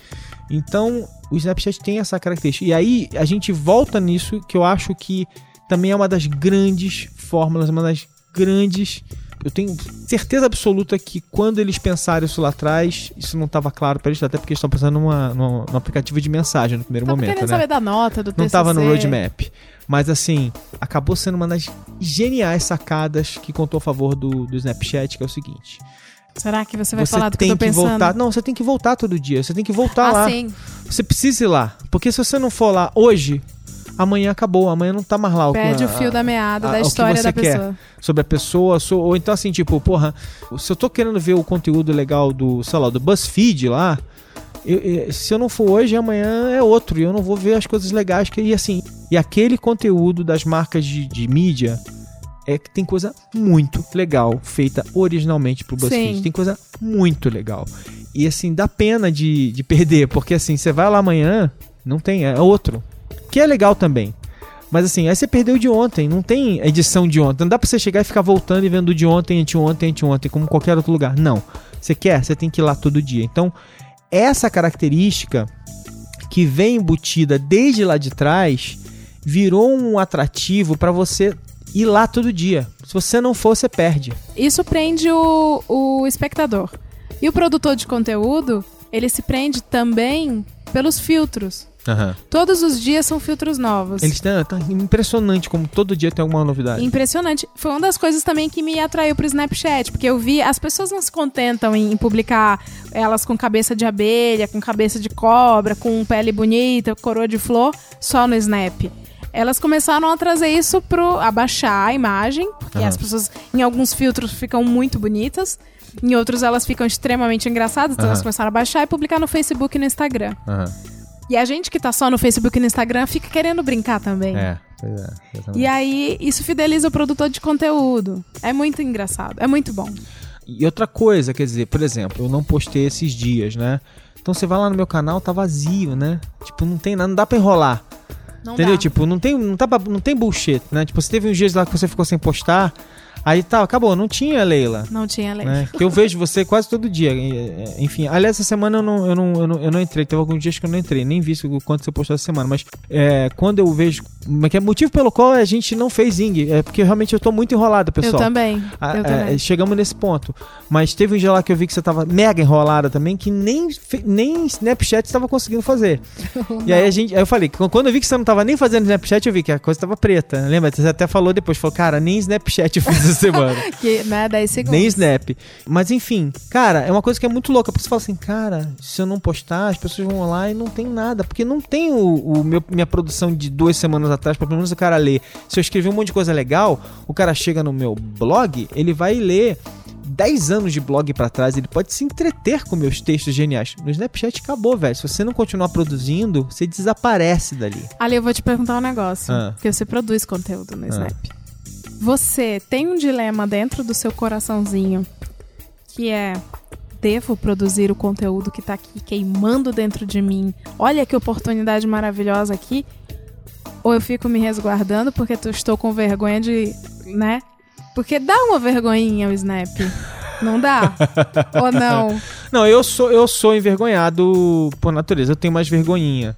Então, o Snapchat tem essa característica. E aí a gente volta nisso que eu acho que também é uma das grandes fórmulas, uma das grandes. Eu tenho certeza absoluta que quando eles pensaram isso lá atrás, isso não estava claro para eles, até porque eles estão pensando numa, numa, num aplicativo de mensagem no primeiro Tava momento, querendo né? saber da nota, do TCC. Não estava no roadmap. Mas assim, acabou sendo uma das geniais sacadas que contou a favor do, do Snapchat, que é o seguinte. Será que você vai você falar do que tem eu tô que pensando? voltar. Não, você tem que voltar todo dia. Você tem que voltar ah, lá. sim. Você precisa ir lá. Porque se você não for lá hoje, amanhã acabou. Amanhã não tá mais lá. Perde a- o fio da meada a- da o história você da quer. pessoa. sobre a pessoa, so- ou então assim, tipo, porra, se eu tô querendo ver o conteúdo legal do, sei lá, do BuzzFeed lá, eu- eu- se eu não for hoje, amanhã é outro, e eu não vou ver as coisas legais que e assim, e aquele conteúdo das marcas de, de mídia é que tem coisa muito legal feita originalmente pro BuzzFeed, Sim. tem coisa muito legal. E assim, dá pena de, de perder, porque assim, você vai lá amanhã, não tem, é outro. Que é legal também. Mas assim, aí você perdeu de ontem, não tem edição de ontem. Não dá pra você chegar e ficar voltando e vendo de ontem, anteontem, anteontem, como qualquer outro lugar. Não. Você quer, você tem que ir lá todo dia. Então, essa característica que vem embutida desde lá de trás virou um atrativo pra você ir lá todo dia. Se você não for, você perde. Isso prende o, o espectador. E o produtor de conteúdo, ele se prende também pelos filtros. Todos os dias são filtros novos. Eles têm, tá impressionante como todo dia tem alguma novidade. Impressionante. Foi uma das coisas também que me atraiu pro Snapchat, porque eu vi as pessoas não se contentam em publicar elas com cabeça de abelha, com cabeça de cobra, com pele bonita, coroa de flor, só no Snap. Elas começaram a trazer isso pro abaixar a imagem, porque Aham. as pessoas em alguns filtros ficam muito bonitas, em outros elas ficam extremamente engraçadas, então Aham. elas começaram a baixar e publicar no Facebook e no Instagram. Aham. E a gente que tá só no Facebook e no Instagram fica querendo brincar também. É, pois é. exatamente. E aí, isso fideliza o produtor de conteúdo. É muito engraçado, é muito bom. E outra coisa, quer dizer, por exemplo, eu não postei esses dias, né? Então você vai lá no meu canal, tá vazio, né? Tipo, não tem nada, não dá pra enrolar. Não entendeu? dá. Tipo, não tem, não, tá, não tem bullshit, né? Tipo, você teve uns dias lá que você ficou sem postar, Aí tá, acabou, não tinha Leila. Não tinha lei. Né? Que eu vejo você quase todo dia. é, Enfim, aliás, essa semana eu não, eu, não, eu, não, eu não entrei. Teve alguns dias que eu não entrei, nem vi o quanto você postou essa semana. Mas é, quando eu vejo. mas que é motivo pelo qual a gente não fez Zing. É porque realmente eu tô muito enrolado, Eu pessoal. também. Ah, eu é, também. chegamos nesse ponto. Mas teve um dia lá que eu vi que você tava mega enrolada também, que nem, nem Snapchat estava conseguindo fazer. E aí a gente. Aí eu falei, qu- quando eu vi que você não tava nem fazendo Snapchat, eu vi que a coisa tava preta. Lembra? Você até falou depois, falou, cara, nem Snapchat eu fiz semana. Que, né, 10 segundos. nem Snap. Mas enfim, cara, é uma coisa que é muito louca. Porque você fala assim, cara, se eu não postar, as pessoas vão lá e não tem nada. Porque não tem o, o meu, minha produção de duas semanas atrás, pra pelo menos o cara ler. Se eu escrever um monte de coisa legal, o cara chega no meu blog, ele vai ler 10 anos de blog pra trás, ele pode se entreter com meus textos geniais. No Snapchat acabou, velho. Se você não continuar produzindo, você desaparece dali. Ali, eu vou te perguntar um negócio. Ah. Porque você produz conteúdo no Snap. Você tem um dilema dentro do seu coraçãozinho que é: devo produzir o conteúdo que tá aqui queimando dentro de mim? Olha que oportunidade maravilhosa aqui. Ou eu fico me resguardando porque tu estou com vergonha de. né? Porque dá uma vergonhinha o Snap. Não dá? Ou não? Não, eu sou, eu sou envergonhado por natureza. Eu tenho mais vergonhinha.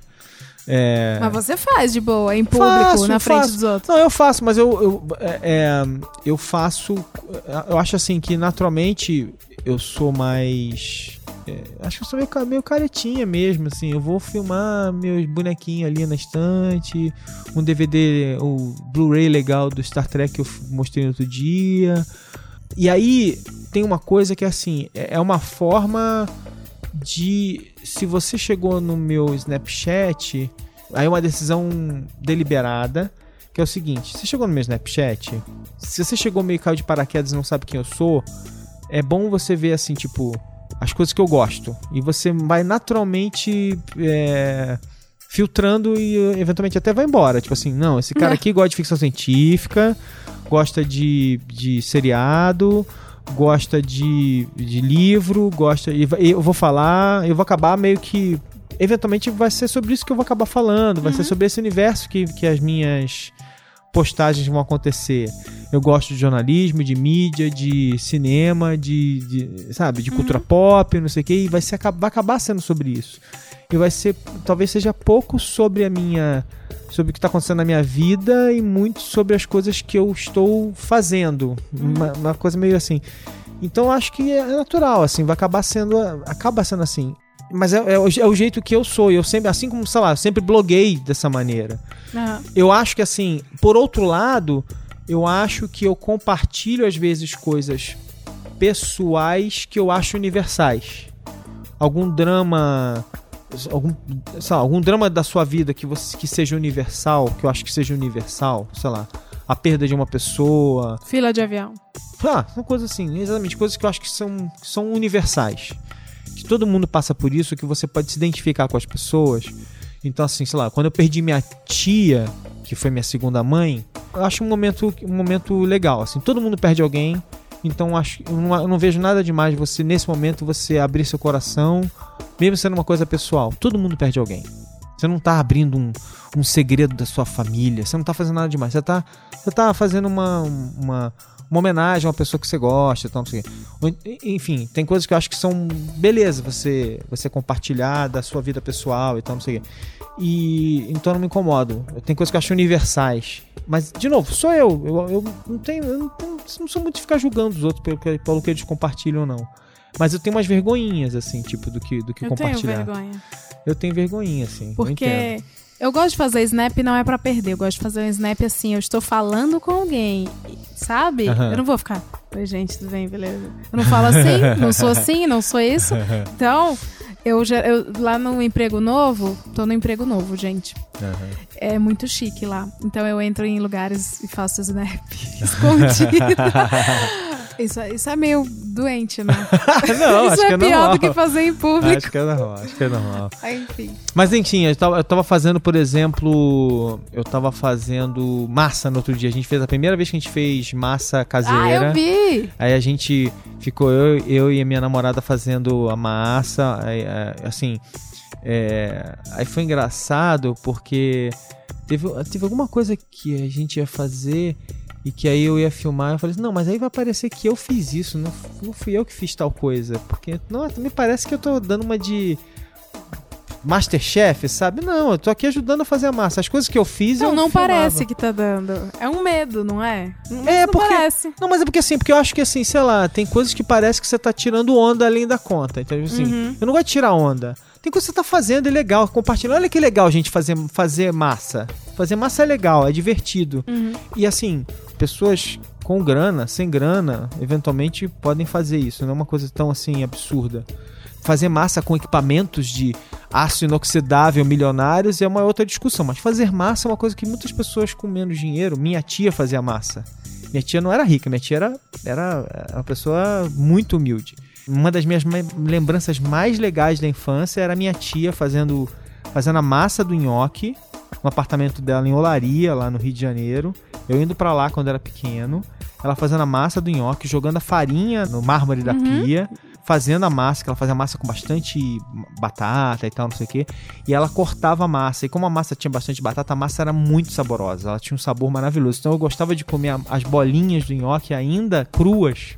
É... Mas você faz de boa, em público, Faço, na frente faço. dos outros. Não, eu faço, mas eu, eu, é, é, eu faço. Eu acho assim que naturalmente eu sou mais. é, acho que eu sou meio, meio caretinha mesmo, assim. Eu vou filmar meus bonequinhos ali na estante, um DVD, o Blu-ray legal do Star Trek que eu mostrei no outro dia. E aí tem uma coisa que é assim, é é uma forma de se você chegou no meu Snapchat, aí é uma decisão deliberada, que é o seguinte, você chegou no meu Snapchat, se você chegou meio caiu de paraquedas e não sabe quem eu sou, é bom você ver assim, tipo, as coisas que eu gosto. E você vai naturalmente é, filtrando e eventualmente até vai embora. Tipo assim, não, esse cara aqui gosta de ficção científica, gosta de, de seriado, gosta de, de livro, gosta. Eu vou falar, eu vou acabar meio que. Eventualmente vai ser sobre isso que eu vou acabar falando, vai ser sobre esse universo que, que as minhas postagens vão acontecer. Eu gosto de jornalismo, de mídia, de cinema, de, de, sabe, de cultura pop, não sei o que, e vai, ser, vai acabar sendo sobre isso. E vai ser, talvez seja pouco sobre a minha, sobre o que está acontecendo na minha vida e muito sobre as coisas que eu estou fazendo. Uma, uma coisa meio assim. Então eu acho que é natural, assim, vai acabar sendo, acaba sendo assim. Mas é, é o- é o jeito que eu sou. Eu sempre, assim como, sei lá, eu sempre bloguei dessa maneira. Ah, Eu acho que assim, por outro lado, eu acho que eu compartilho às vezes coisas pessoais que eu acho universais. Algum drama, algum, sei lá, algum drama da sua vida que você que seja universal, que eu acho que seja universal, sei lá, a perda de uma pessoa, fila de avião. ah, são coisas assim, exatamente, coisas que eu acho que são, que são universais. Que todo mundo passa por isso, que você pode se identificar com as pessoas. Então, assim, sei lá, quando eu perdi minha tia, que foi minha segunda mãe, eu acho um momento, um momento legal. Assim, todo mundo perde alguém. Então, acho, eu não, eu não vejo nada demais você, nesse momento, você abrir seu coração, mesmo sendo uma coisa pessoal. Todo mundo perde alguém. Você não tá abrindo um, um segredo da sua família. Você não tá fazendo nada demais. Você tá, você tá fazendo uma, uma, uma homenagem a uma pessoa que você gosta e tal, não sei o quê. Ou, Enfim, tem coisas que eu acho que são beleza você, você compartilhar da sua vida pessoal e tal, não sei. E então eu não me incomodo. Tem coisas que eu acho universais. Mas, de novo, sou eu. Eu, eu não tenho. Eu não, tenho- não sou muito de ficar julgando os outros pelo que, pelo que eles compartilham, não. Mas eu tenho umas vergonhinhas, assim, tipo, do que, do que Eu tenho compartilhar. vergonha. Eu tenho vergonhinha, assim. Porque eu gosto de fazer snap não é pra perder. Eu gosto de fazer um snap assim, eu estou falando com alguém, sabe? Aham. Eu não vou ficar. Oi, gente, tudo bem, beleza? Eu não falo assim, não sou assim, não sou isso. Então, eu, já, eu lá no emprego novo, tô no emprego novo, gente. É muito chique lá. Então eu entro em lugares e faço snap escondido. isso, é- isso é meio doente, né? não, isso acho é, que é pior normal. do que fazer em público. Acho que é normal, acho que é normal. Enfim. Mas enfim, eu tava, eu tava fazendo, por exemplo, eu tava fazendo massa no outro dia. A gente fez a primeira vez que a gente fez massa Ah, caseira. eu vi! Aí a gente ficou eu, eu e a minha namorada fazendo a massa, aí, é, assim, é, aí foi engraçado porque teve, teve alguma coisa que a gente ia fazer E que aí eu ia filmar, eu falei assim, não, mas aí vai parecer que eu fiz isso, não, não fui eu que fiz tal coisa. Porque, não, me parece que eu tô dando uma de Masterchef, sabe? Não, eu tô aqui ajudando a fazer a massa. As coisas que eu fiz, Não, eu não filmava. parece que tá dando. É um medo, não é? Não, É, não porque- parece. Não, mas é porque assim, porque eu acho que assim, sei lá, tem coisas que parece que você tá tirando onda além da conta. Então, assim, Uhum. eu não gosto de tirar onda. Tem coisa que você tá fazendo, é legal, compartilhando. Olha que legal, gente, fazer, fazer massa. Fazer massa é legal, é divertido. Uhum. E assim, pessoas com grana, sem grana, eventualmente podem fazer isso. Não é uma coisa tão assim absurda. Fazer massa com equipamentos de aço inoxidável milionários é uma outra discussão. Mas fazer massa é uma coisa que muitas pessoas com menos dinheiro. Minha tia fazia massa. Minha tia não era rica, minha tia era, era uma pessoa muito humilde. Uma das minhas lembranças mais legais da infância era minha tia fazendo, fazendo a massa do nhoque no apartamento dela em Olaria, lá no Rio de Janeiro. Eu indo pra lá quando era pequeno. Ela fazendo a massa do nhoque, jogando a farinha no mármore da pia, fazendo a massa, que ela fazia massa com bastante batata e tal, não sei o quê. E ela cortava a massa. E como a massa tinha bastante batata, a massa era muito saborosa. Ela tinha um sabor maravilhoso. Então eu gostava de comer a- as bolinhas do nhoque ainda cruas.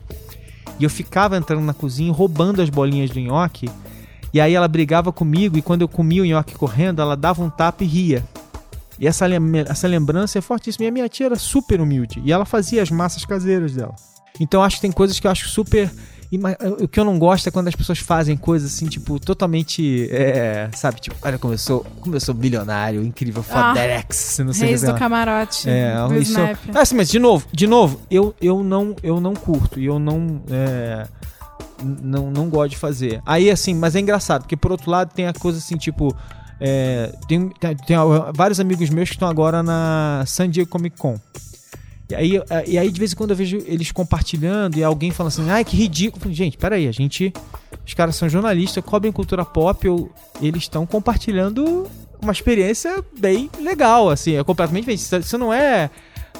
E eu ficava entrando na cozinha roubando as bolinhas do nhoque. E aí ela brigava comigo e quando eu comia o nhoque correndo, ela dava um tapa e ria. E essa, lem- essa lembrança é fortíssima. E a minha tia era super humilde. E ela fazia as massas caseiras dela. Então acho que tem coisas que eu acho super. E ma- O que eu não gosto é quando as pessoas fazem coisas assim, tipo, totalmente. é, sabe, tipo, olha eu sou bilionário, incrível, Ah, fodex, não sei o que Reis do camarote. É, do isso. Snap. Ah, assim, mas de novo, de novo, eu, eu não eu não curto e eu não é, não não gosto de fazer. Aí assim, mas é engraçado porque por outro lado tem a coisa assim tipo é, tem, tem, tem, uh, vários amigos meus que estão agora na San Diego Comic Con. E aí, uh, e aí de vez em quando eu vejo eles compartilhando e alguém falando assim, ai que ridículo. Gente, peraí, a gente. Os caras são jornalistas, cobrem cultura pop, eu- eles estão compartilhando uma experiência bem legal, assim, é completamente diferente. Isso- não é.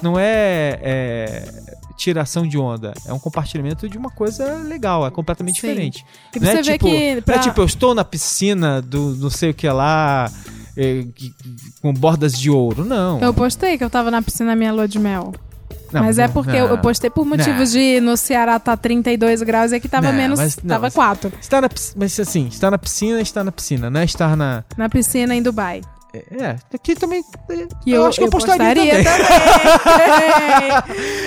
Não é, é tiração de onda, é um compartilhamento de uma coisa legal, é completamente Sim. diferente. E Não você é vê tipo, que. não Pra... é tipo, eu estou na piscina do não sei o que lá, é, que- com bordas de ouro. Não. Eu postei que eu tava na piscina na minha lua de mel. Não, mas é porque não. eu postei por motivos de no Ceará tá 32 graus e aqui tava menos. mas tava mas- 4. Está na, mas assim, estar na piscina, está na piscina, não é estar na. Na piscina em Dubai. É, aqui também. Que eu, eu, acho que eu, postaria, também. também.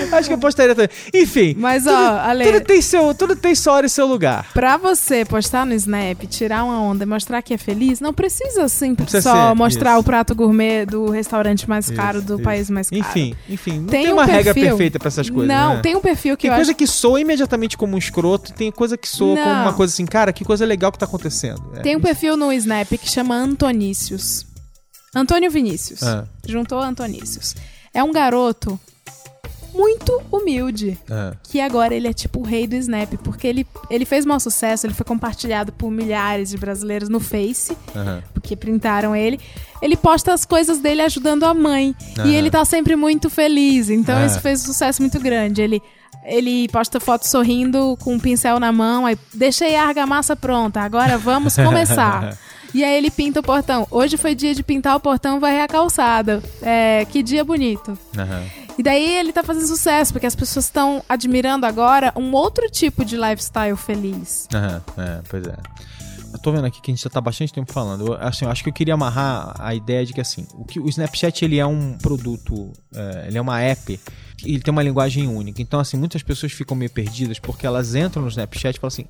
acho que eu postaria também. Enfim. Mas, ó, tudo, Ale- tudo tem seu, tudo tem sua hora e seu lugar. Pra você postar no Snap, tirar uma onda e mostrar que é feliz, não precisa sempre precisa só ser, mostrar isso. o prato gourmet do restaurante mais caro Isso, do isso. país mais caro. Enfim, enfim. Não Tem tem, um uma regra perfil- perfeita pra essas coisas. Não, né? tem um perfil que Tem eu coisa acho. que soa imediatamente como um escroto, tem coisa que soa como Não. uma coisa assim, cara, que coisa legal que tá acontecendo. É, Tem um perfil no Snap que chama Antonícios. Antônio Vinícius. Ah. Juntou Antonícios. É um garoto muito humilde. Ah, Que agora ele é tipo o rei do Snap. Porque ele, ele fez mau sucesso, ele foi compartilhado por milhares de brasileiros no Face. aham. porque printaram ele. Ele posta as coisas dele ajudando a mãe. Aham. E ele tá sempre muito feliz. Então Ah. isso fez um sucesso muito grande. Ele, ele posta foto sorrindo com um pincel na mão. Aí, deixei a argamassa pronta. Agora vamos começar. e aí ele pinta o portão. Hoje foi dia de pintar o portão, varrer a calçada. É, que dia bonito. Aham. E daí ele tá fazendo sucesso, porque as pessoas estão admirando agora um outro tipo de lifestyle feliz. Aham, é, pois é. Eu tô vendo aqui que a gente já tá bastante tempo falando. Eu, assim, eu acho que eu queria amarrar a ideia de que assim, o, que, o Snapchat ele é um produto, é, ele é uma app, e ele tem uma linguagem única. Então, assim, muitas pessoas ficam meio perdidas porque elas entram no Snapchat e falam assim,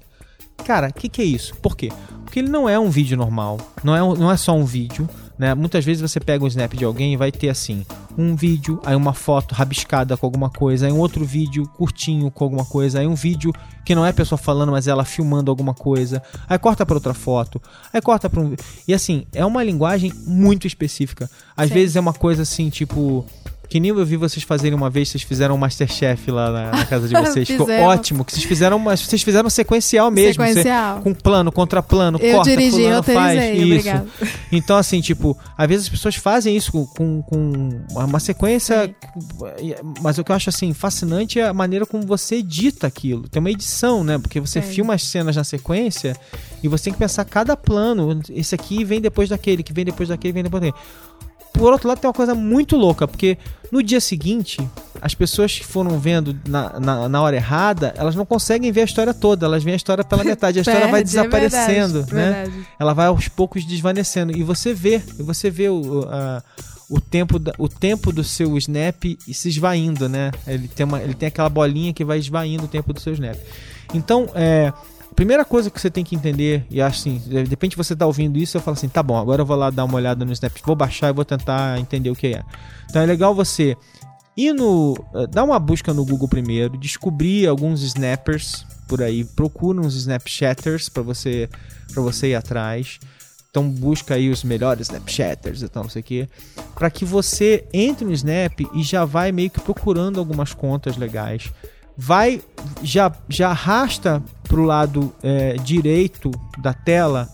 cara, o que, que é isso? Por quê? Porque ele não é um vídeo normal, não é, um- não é só um vídeo. Né? Muitas vezes você pega um snap de alguém e vai ter assim, um vídeo, aí uma foto rabiscada com alguma coisa, aí um outro vídeo curtinho com alguma coisa, aí um vídeo que não é a pessoa falando, mas ela filmando alguma coisa, aí corta para outra foto, aí corta para um e assim é uma linguagem muito específica. Às Sim. vezes é uma coisa assim tipo que nem eu vi vocês fazerem uma vez, vocês fizeram um Masterchef lá na, na casa de vocês. Ficou ótimo, que vocês fizeram uma, vocês fizeram sequencial mesmo, você- Sequencial. com plano, contra plano, Eu corta, dirigi, fulano eu faz, isso. obrigado. Então, assim, tipo, às vezes as pessoas fazem isso com, com, uma sequência. Mas o que eu acho, assim, fascinante é a maneira como você edita aquilo. Tem uma edição, né? Porque você Tem. filma as cenas na sequência e você tem que pensar cada plano. Esse aqui vem depois daquele, que vem depois daquele, vem depois daquele. Por outro lado, tem uma coisa muito louca, porque no dia seguinte, as pessoas que foram vendo na, na, na hora errada, elas não conseguem ver a história toda, elas veem a história pela metade. A história vai Perde, é desaparecendo, verdade, né? verdade. Ela vai aos poucos desvanecendo. E você vê, você vê o, a- o, tempo, da- o tempo do seu snap se esvaindo, né? Ele tem, uma, ele tem aquela bolinha que vai esvaindo o tempo do seu snap. Então, é. Primeira coisa que você tem que entender, e assim, de repente você tá ouvindo isso, eu falo assim, tá bom, agora eu vou lá dar uma olhada no Snap, vou baixar e vou tentar entender o que é. Então é legal você ir no. eh, dar uma busca no Google primeiro, descobrir alguns snappers por aí, procura uns Snapchatters para você para você ir atrás. Então busca aí os melhores Snapchatters e tal, não sei o que, para que você entre no Snap e já vai meio que procurando algumas contas legais. Vai já já arrasta pro lado eh, direito da tela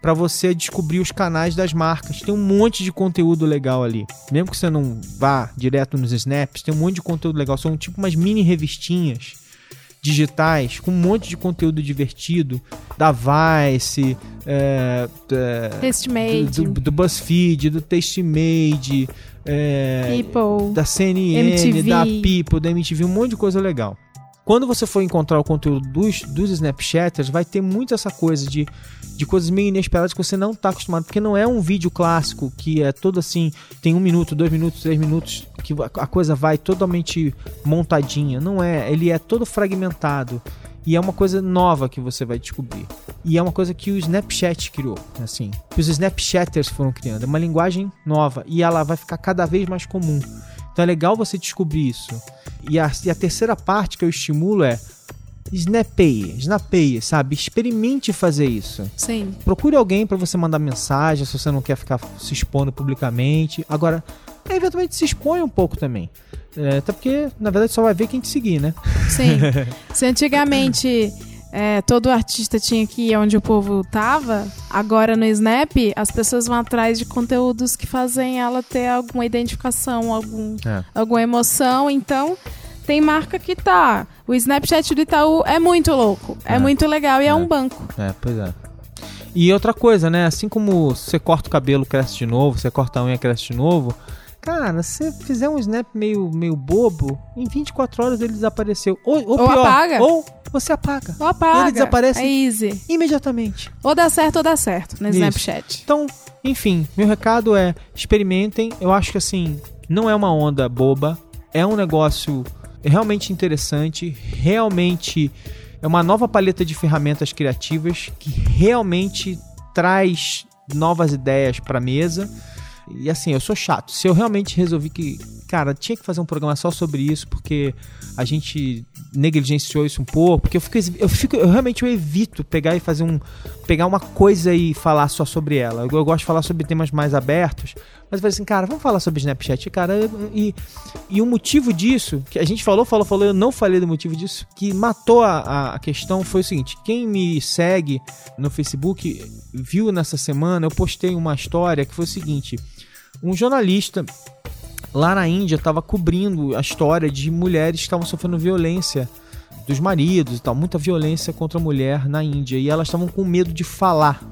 para você descobrir os canais das marcas. Tem um monte de conteúdo legal ali. Mesmo que você não vá direto nos snaps, tem um monte de conteúdo legal. São tipo umas mini revistinhas digitais com um monte de conteúdo divertido da Vice, é, Testmade, do, do, do BuzzFeed, do Tastemade, é, People. da CNN, MTV. da People, da MTV, um monte de coisa legal. Quando você for encontrar o conteúdo dos, dos Snapchatters, vai ter muito essa coisa de, de coisas meio inesperadas que você não está acostumado, porque não é um vídeo clássico que é todo assim, tem um minuto, dois minutos, três minutos, que a coisa vai totalmente montadinha. Não é, ele é todo fragmentado. E é uma coisa nova que você vai descobrir. E é uma coisa que o Snapchat criou, assim. Que os Snapchatters foram criando. É uma linguagem nova. E ela vai ficar cada vez mais comum. Então é legal você descobrir isso. E a, e a terceira parte que eu estimulo é snapeie, snapeie, sabe? Experimente fazer isso. Sim. Procure alguém para você mandar mensagem se você não quer ficar se expondo publicamente. Agora, eventualmente se expõe um pouco também. É, até porque, na verdade, só vai ver quem te seguir, né? Sim. Se antigamente é, todo artista tinha que ir onde o povo tava, agora no Snap as pessoas vão atrás de conteúdos que fazem ela ter alguma identificação, algum, É. alguma emoção. Então, tem marca que tá. O Snapchat do Itaú é muito louco, é, É. muito legal e é, É. um banco. É, pois é. E outra coisa, né? Assim como você corta o cabelo, cresce de novo, você corta a unha, cresce de novo. Cara, se você fizer um snap meio, meio bobo, em 24 horas ele desapareceu. Ou, ou, Ou pior, apaga. ou você apaga Ou apaga. Ele desaparece. É easy. imediatamente. Ou dá certo ou dá certo no Isso. Snapchat. Então, enfim, meu recado é experimentem. Eu acho que assim, não é uma onda boba, é um negócio realmente interessante, realmente é uma nova paleta de ferramentas criativas que realmente traz novas ideias para mesa. E assim, eu sou chato. Se eu realmente resolvi que, cara, tinha que fazer um programa só sobre isso, porque a gente negligenciou isso um pouco, porque eu fico, eu fico, eu realmente eu evito pegar e fazer um, pegar uma coisa e falar só sobre ela. Eu, eu gosto de falar sobre temas mais abertos, mas eu falei assim, cara, vamos falar sobre Snapchat, cara, e, e o motivo disso, que a gente falou, falou, falou, eu não falei do motivo disso, que matou a, a questão foi o seguinte, quem me segue no Facebook viu nessa semana, eu postei uma história que foi o seguinte, um jornalista lá na Índia estava cobrindo a história de mulheres que estavam sofrendo violência dos maridos e tal, muita violência contra a mulher na Índia e elas estavam com medo de falar.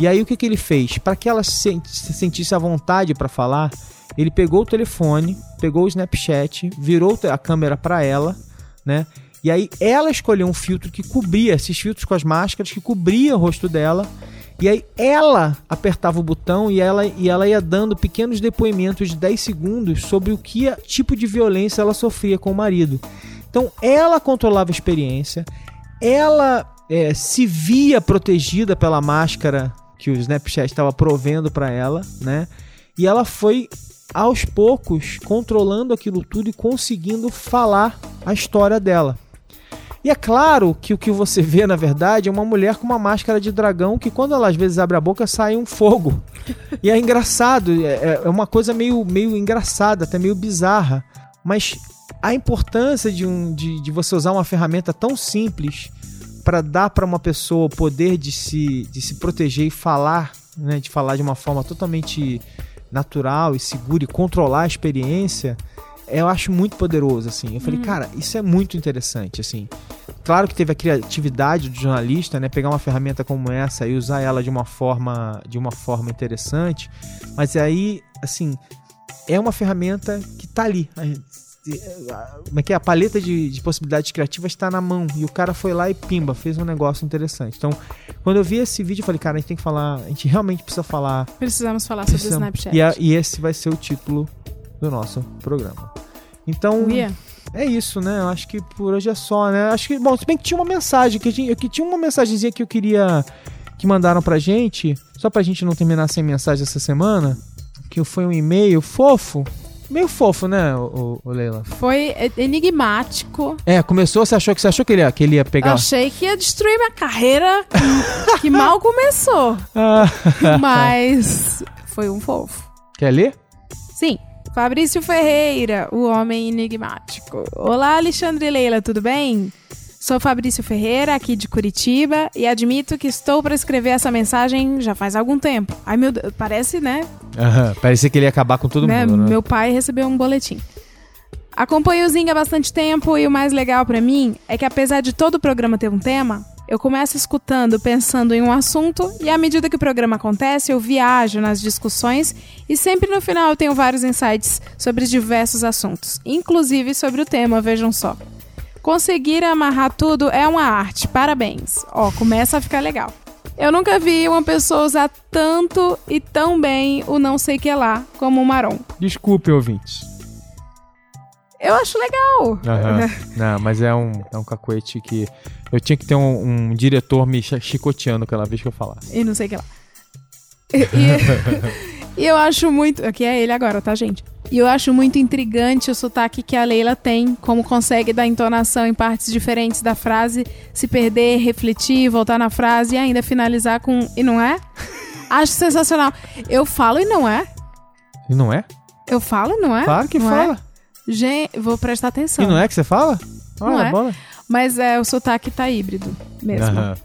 E aí o que, que ele fez? Para que elas se se sentissem à vontade para falar, ele pegou o telefone, pegou o Snapchat, virou a câmera para ela, né? E aí ela escolheu um filtro que cobria esses filtros com as máscaras que cobria o rosto dela. E aí ela apertava o botão e ela, e ela ia dando pequenos depoimentos de 10 segundos sobre o que tipo de violência ela sofria com o marido. Então ela controlava a experiência, ela é, se via protegida pela máscara que o Snapchat estava provendo para ela, né? E ela foi aos poucos controlando aquilo tudo e conseguindo falar a história dela. E é claro que o que você vê, na verdade, é uma mulher com uma máscara de dragão que, quando ela às vezes abre a boca, sai um fogo. E é engraçado, é, é uma coisa meio, meio engraçada, até meio bizarra. Mas a importância de, um, de, de você usar uma ferramenta tão simples para dar para uma pessoa o poder de se, de se proteger e falar, né, de falar de uma forma totalmente natural e segura e controlar a experiência, eu acho muito poderoso, assim. Eu falei, cara, isso é muito interessante, assim. Claro que teve a criatividade do jornalista, né, pegar uma ferramenta como essa e usar ela de uma forma, de uma forma interessante, mas aí, assim, é uma ferramenta que tá ali. como é que é? A paleta de, de possibilidades criativas está na mão. E o cara foi lá e pimba, fez um negócio interessante. Então, quando eu vi esse vídeo, eu falei, cara, a gente tem que falar, a gente realmente precisa falar. Precisamos falar sobre o precisamos- Snapchat. E, a- e esse vai ser o título do nosso programa. Então, Uia. é isso, né? Eu acho que por hoje é só, né? Acho que, bom, se bem que tinha uma mensagem, que, gente- que tinha uma mensagenzinha que eu queria. que mandaram pra gente, só pra gente não terminar sem mensagem essa semana, que foi um e-mail fofo. Meio fofo, né, o, Leila? Foi enigmático. É, começou, você achou que você achou que ele ia, que ele ia pegar. Achei que ia destruir minha carreira, que, que mal começou. Ah, Mas foi um fofo. quer ler? Sim. Fabrício Ferreira, o homem enigmático. Olá, Alexandre Leila, tudo bem? Sou Fabrício Ferreira, aqui de Curitiba, e admito que estou para escrever essa mensagem já faz algum tempo. Ai, meu Deus, parece, né? Aham, parecia que ele ia acabar com todo né? mundo, né? Meu pai recebeu um boletim. Acompanho o Zing há bastante tempo e o mais legal pra mim é que apesar de todo o programa ter um tema, eu começo escutando, pensando em um assunto e à medida que o programa acontece, eu viajo nas discussões e sempre no final eu tenho vários insights sobre diversos assuntos, inclusive sobre o tema, vejam só. Conseguir amarrar tudo é uma arte, parabéns. Ó, começa a ficar legal. Eu nunca vi uma pessoa usar tanto e tão bem o não sei que lá como o Maron. Desculpe, ouvintes. Eu acho legal. Aham. Não, mas é um, é um cacuete que. Eu tinha que ter um, um diretor me chi- chicoteando aquela vez que eu falasse. E não sei o que lá. E, e- eu acho muito. Aqui é ele agora, tá, gente? E eu acho muito intrigante o sotaque que a Leila tem, como consegue dar entonação em partes diferentes da frase, se perder, refletir, voltar na frase e ainda finalizar com. E não é? Acho sensacional. Eu falo e não é? E não é? Eu falo e não é? Claro que Não fala. É? Gente, vou prestar atenção. E não é que você fala? Não Olha, é. bola. Mas é, o sotaque tá híbrido mesmo. Aham.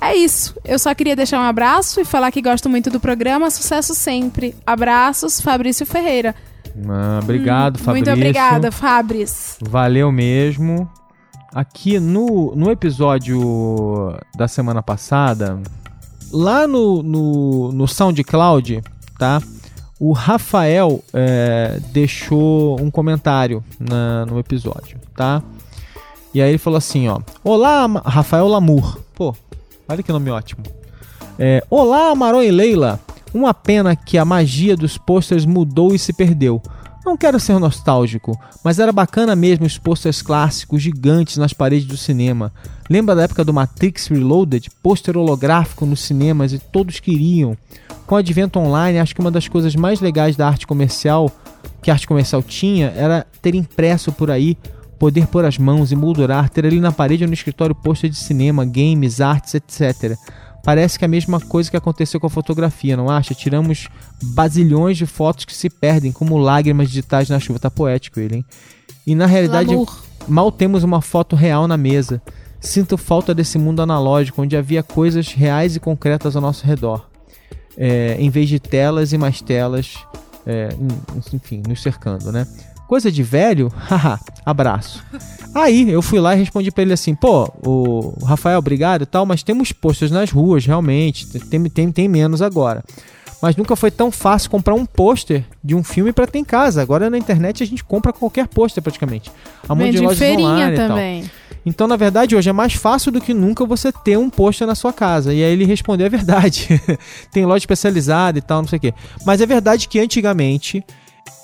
É isso. Eu só queria deixar um abraço e falar que gosto muito do programa. Sucesso sempre. Abraços, Fabrício Ferreira. Ah, obrigado, Fabrício. Muito obrigada, Fabris. Valeu mesmo. Aqui no, no episódio da semana passada, lá no, no, no SoundCloud, tá? O Rafael é, deixou um comentário na- no episódio, tá? E aí ele falou assim, ó. Olá, Rafael Lamour. Pô, olha que nome ótimo. É, Olá, Marô e Leila. Uma pena que a magia dos posters mudou e se perdeu. Não quero ser nostálgico, mas era bacana mesmo os posters clássicos gigantes nas paredes do cinema. Lembra da época do Matrix Reloaded? Pôster holográfico nos cinemas e todos queriam. Com o advento online, acho que uma das coisas mais legais da arte comercial, que a arte comercial tinha, era ter impresso por aí, poder pôr as mãos e moldurar, ter ali na parede ou no escritório pôster de cinema, games, artes, etc. Parece que é a mesma coisa que aconteceu com a fotografia, não acha? Tiramos bazilhões de fotos que se perdem como lágrimas digitais na chuva. Tá poético ele, hein? E na realidade, mal temos uma foto real na mesa. Sinto falta desse mundo analógico, onde havia coisas reais e concretas ao nosso redor. É, em vez de telas e mais telas, é, enfim, nos cercando, né? Coisa de velho? Haha, abraço. Aí eu fui lá e respondi pra ele assim: pô, o Rafael, obrigado e tal, mas temos posters nas ruas, realmente. Tem, tem, tem menos agora. Mas nunca foi tão fácil comprar um pôster de um filme pra ter em casa. Agora na internet a gente compra qualquer pôster praticamente. Um monte de lojas online e tal. também. Então, na verdade, hoje é mais fácil do que nunca você ter um pôster na sua casa. E aí ele respondeu: é verdade. Tem loja especializada e tal, não sei o quê. Mas é verdade que antigamente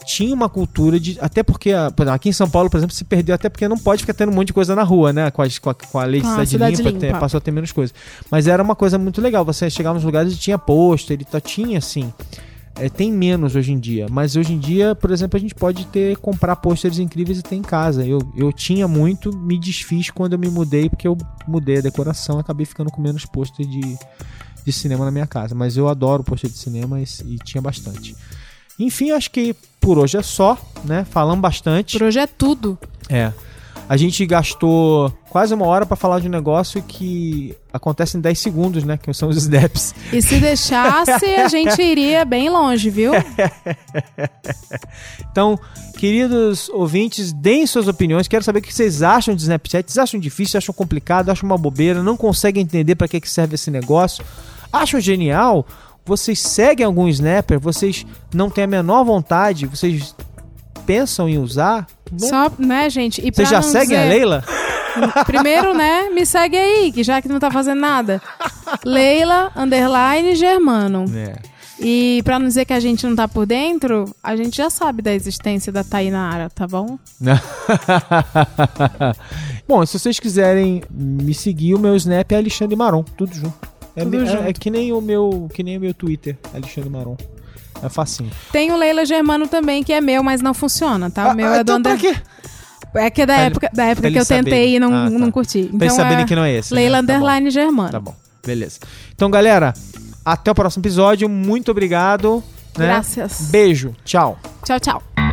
tinha uma cultura de. Até porque a- aqui em São Paulo, por exemplo, se perdeu, até porque não pode ficar tendo um monte de coisa na rua, né? Com, as- com a, com a lei de Com a cidade, cidade limpa, limpa. passou a ter menos coisa. Mas era uma coisa muito legal. Você chegava nos lugares e tinha pôster, e tá, tinha assim. É, tem menos hoje em dia, mas hoje em dia, por exemplo, a gente pode ter comprar pôsteres incríveis e ter em casa. Eu, eu tinha muito, me desfiz quando eu me mudei, porque eu mudei a decoração, acabei ficando com menos pôster de, de cinema na minha casa. Mas eu adoro pôster de cinema e, e tinha bastante. Enfim, acho que por hoje é só, né? Falamos bastante. Por hoje é tudo. É. A gente gastou quase uma hora pra falar de um negócio que acontece em 10 segundos, né? Que são os snaps. E se deixasse, a gente iria bem longe, viu? Então, queridos ouvintes, deem suas opiniões. Quero saber o que vocês acham de Snapchat. Vocês acham difícil, acham complicado, acham uma bobeira, não conseguem entender para que, que serve esse negócio? Acham genial? Vocês seguem algum snapper? Vocês não têm a menor vontade? Vocês pensam em usar, né? Só, né, gente? E Você pra já não segue a dizer- Leila? Primeiro, né, me segue aí, que já que não tá fazendo nada. Leila, underline, Germano. É. E pra não dizer que a gente não tá por dentro, a gente já sabe da existência da Tainara, tá bom? Bom, se vocês quiserem me seguir, o meu Snap é Alexandre Maron, tudo junto. É, Tudo é- junto. é que nem o meu, que nem o meu Twitter, Alexandre Maron. É facinho. Tem o Leila Germano também, que é meu, mas não funciona, tá? O meu é do então pra Under... quê? É que é da Pra época, da época pra que eu tentei saberem. e não, Ah, tá. não curti. Pra eles saberem é que não é esse. né? Leila Tá bom. Underline Germano. Tá bom, beleza. Então, galera, até o próximo episódio. Muito obrigado. né? Graças. Beijo, tchau. Tchau, tchau.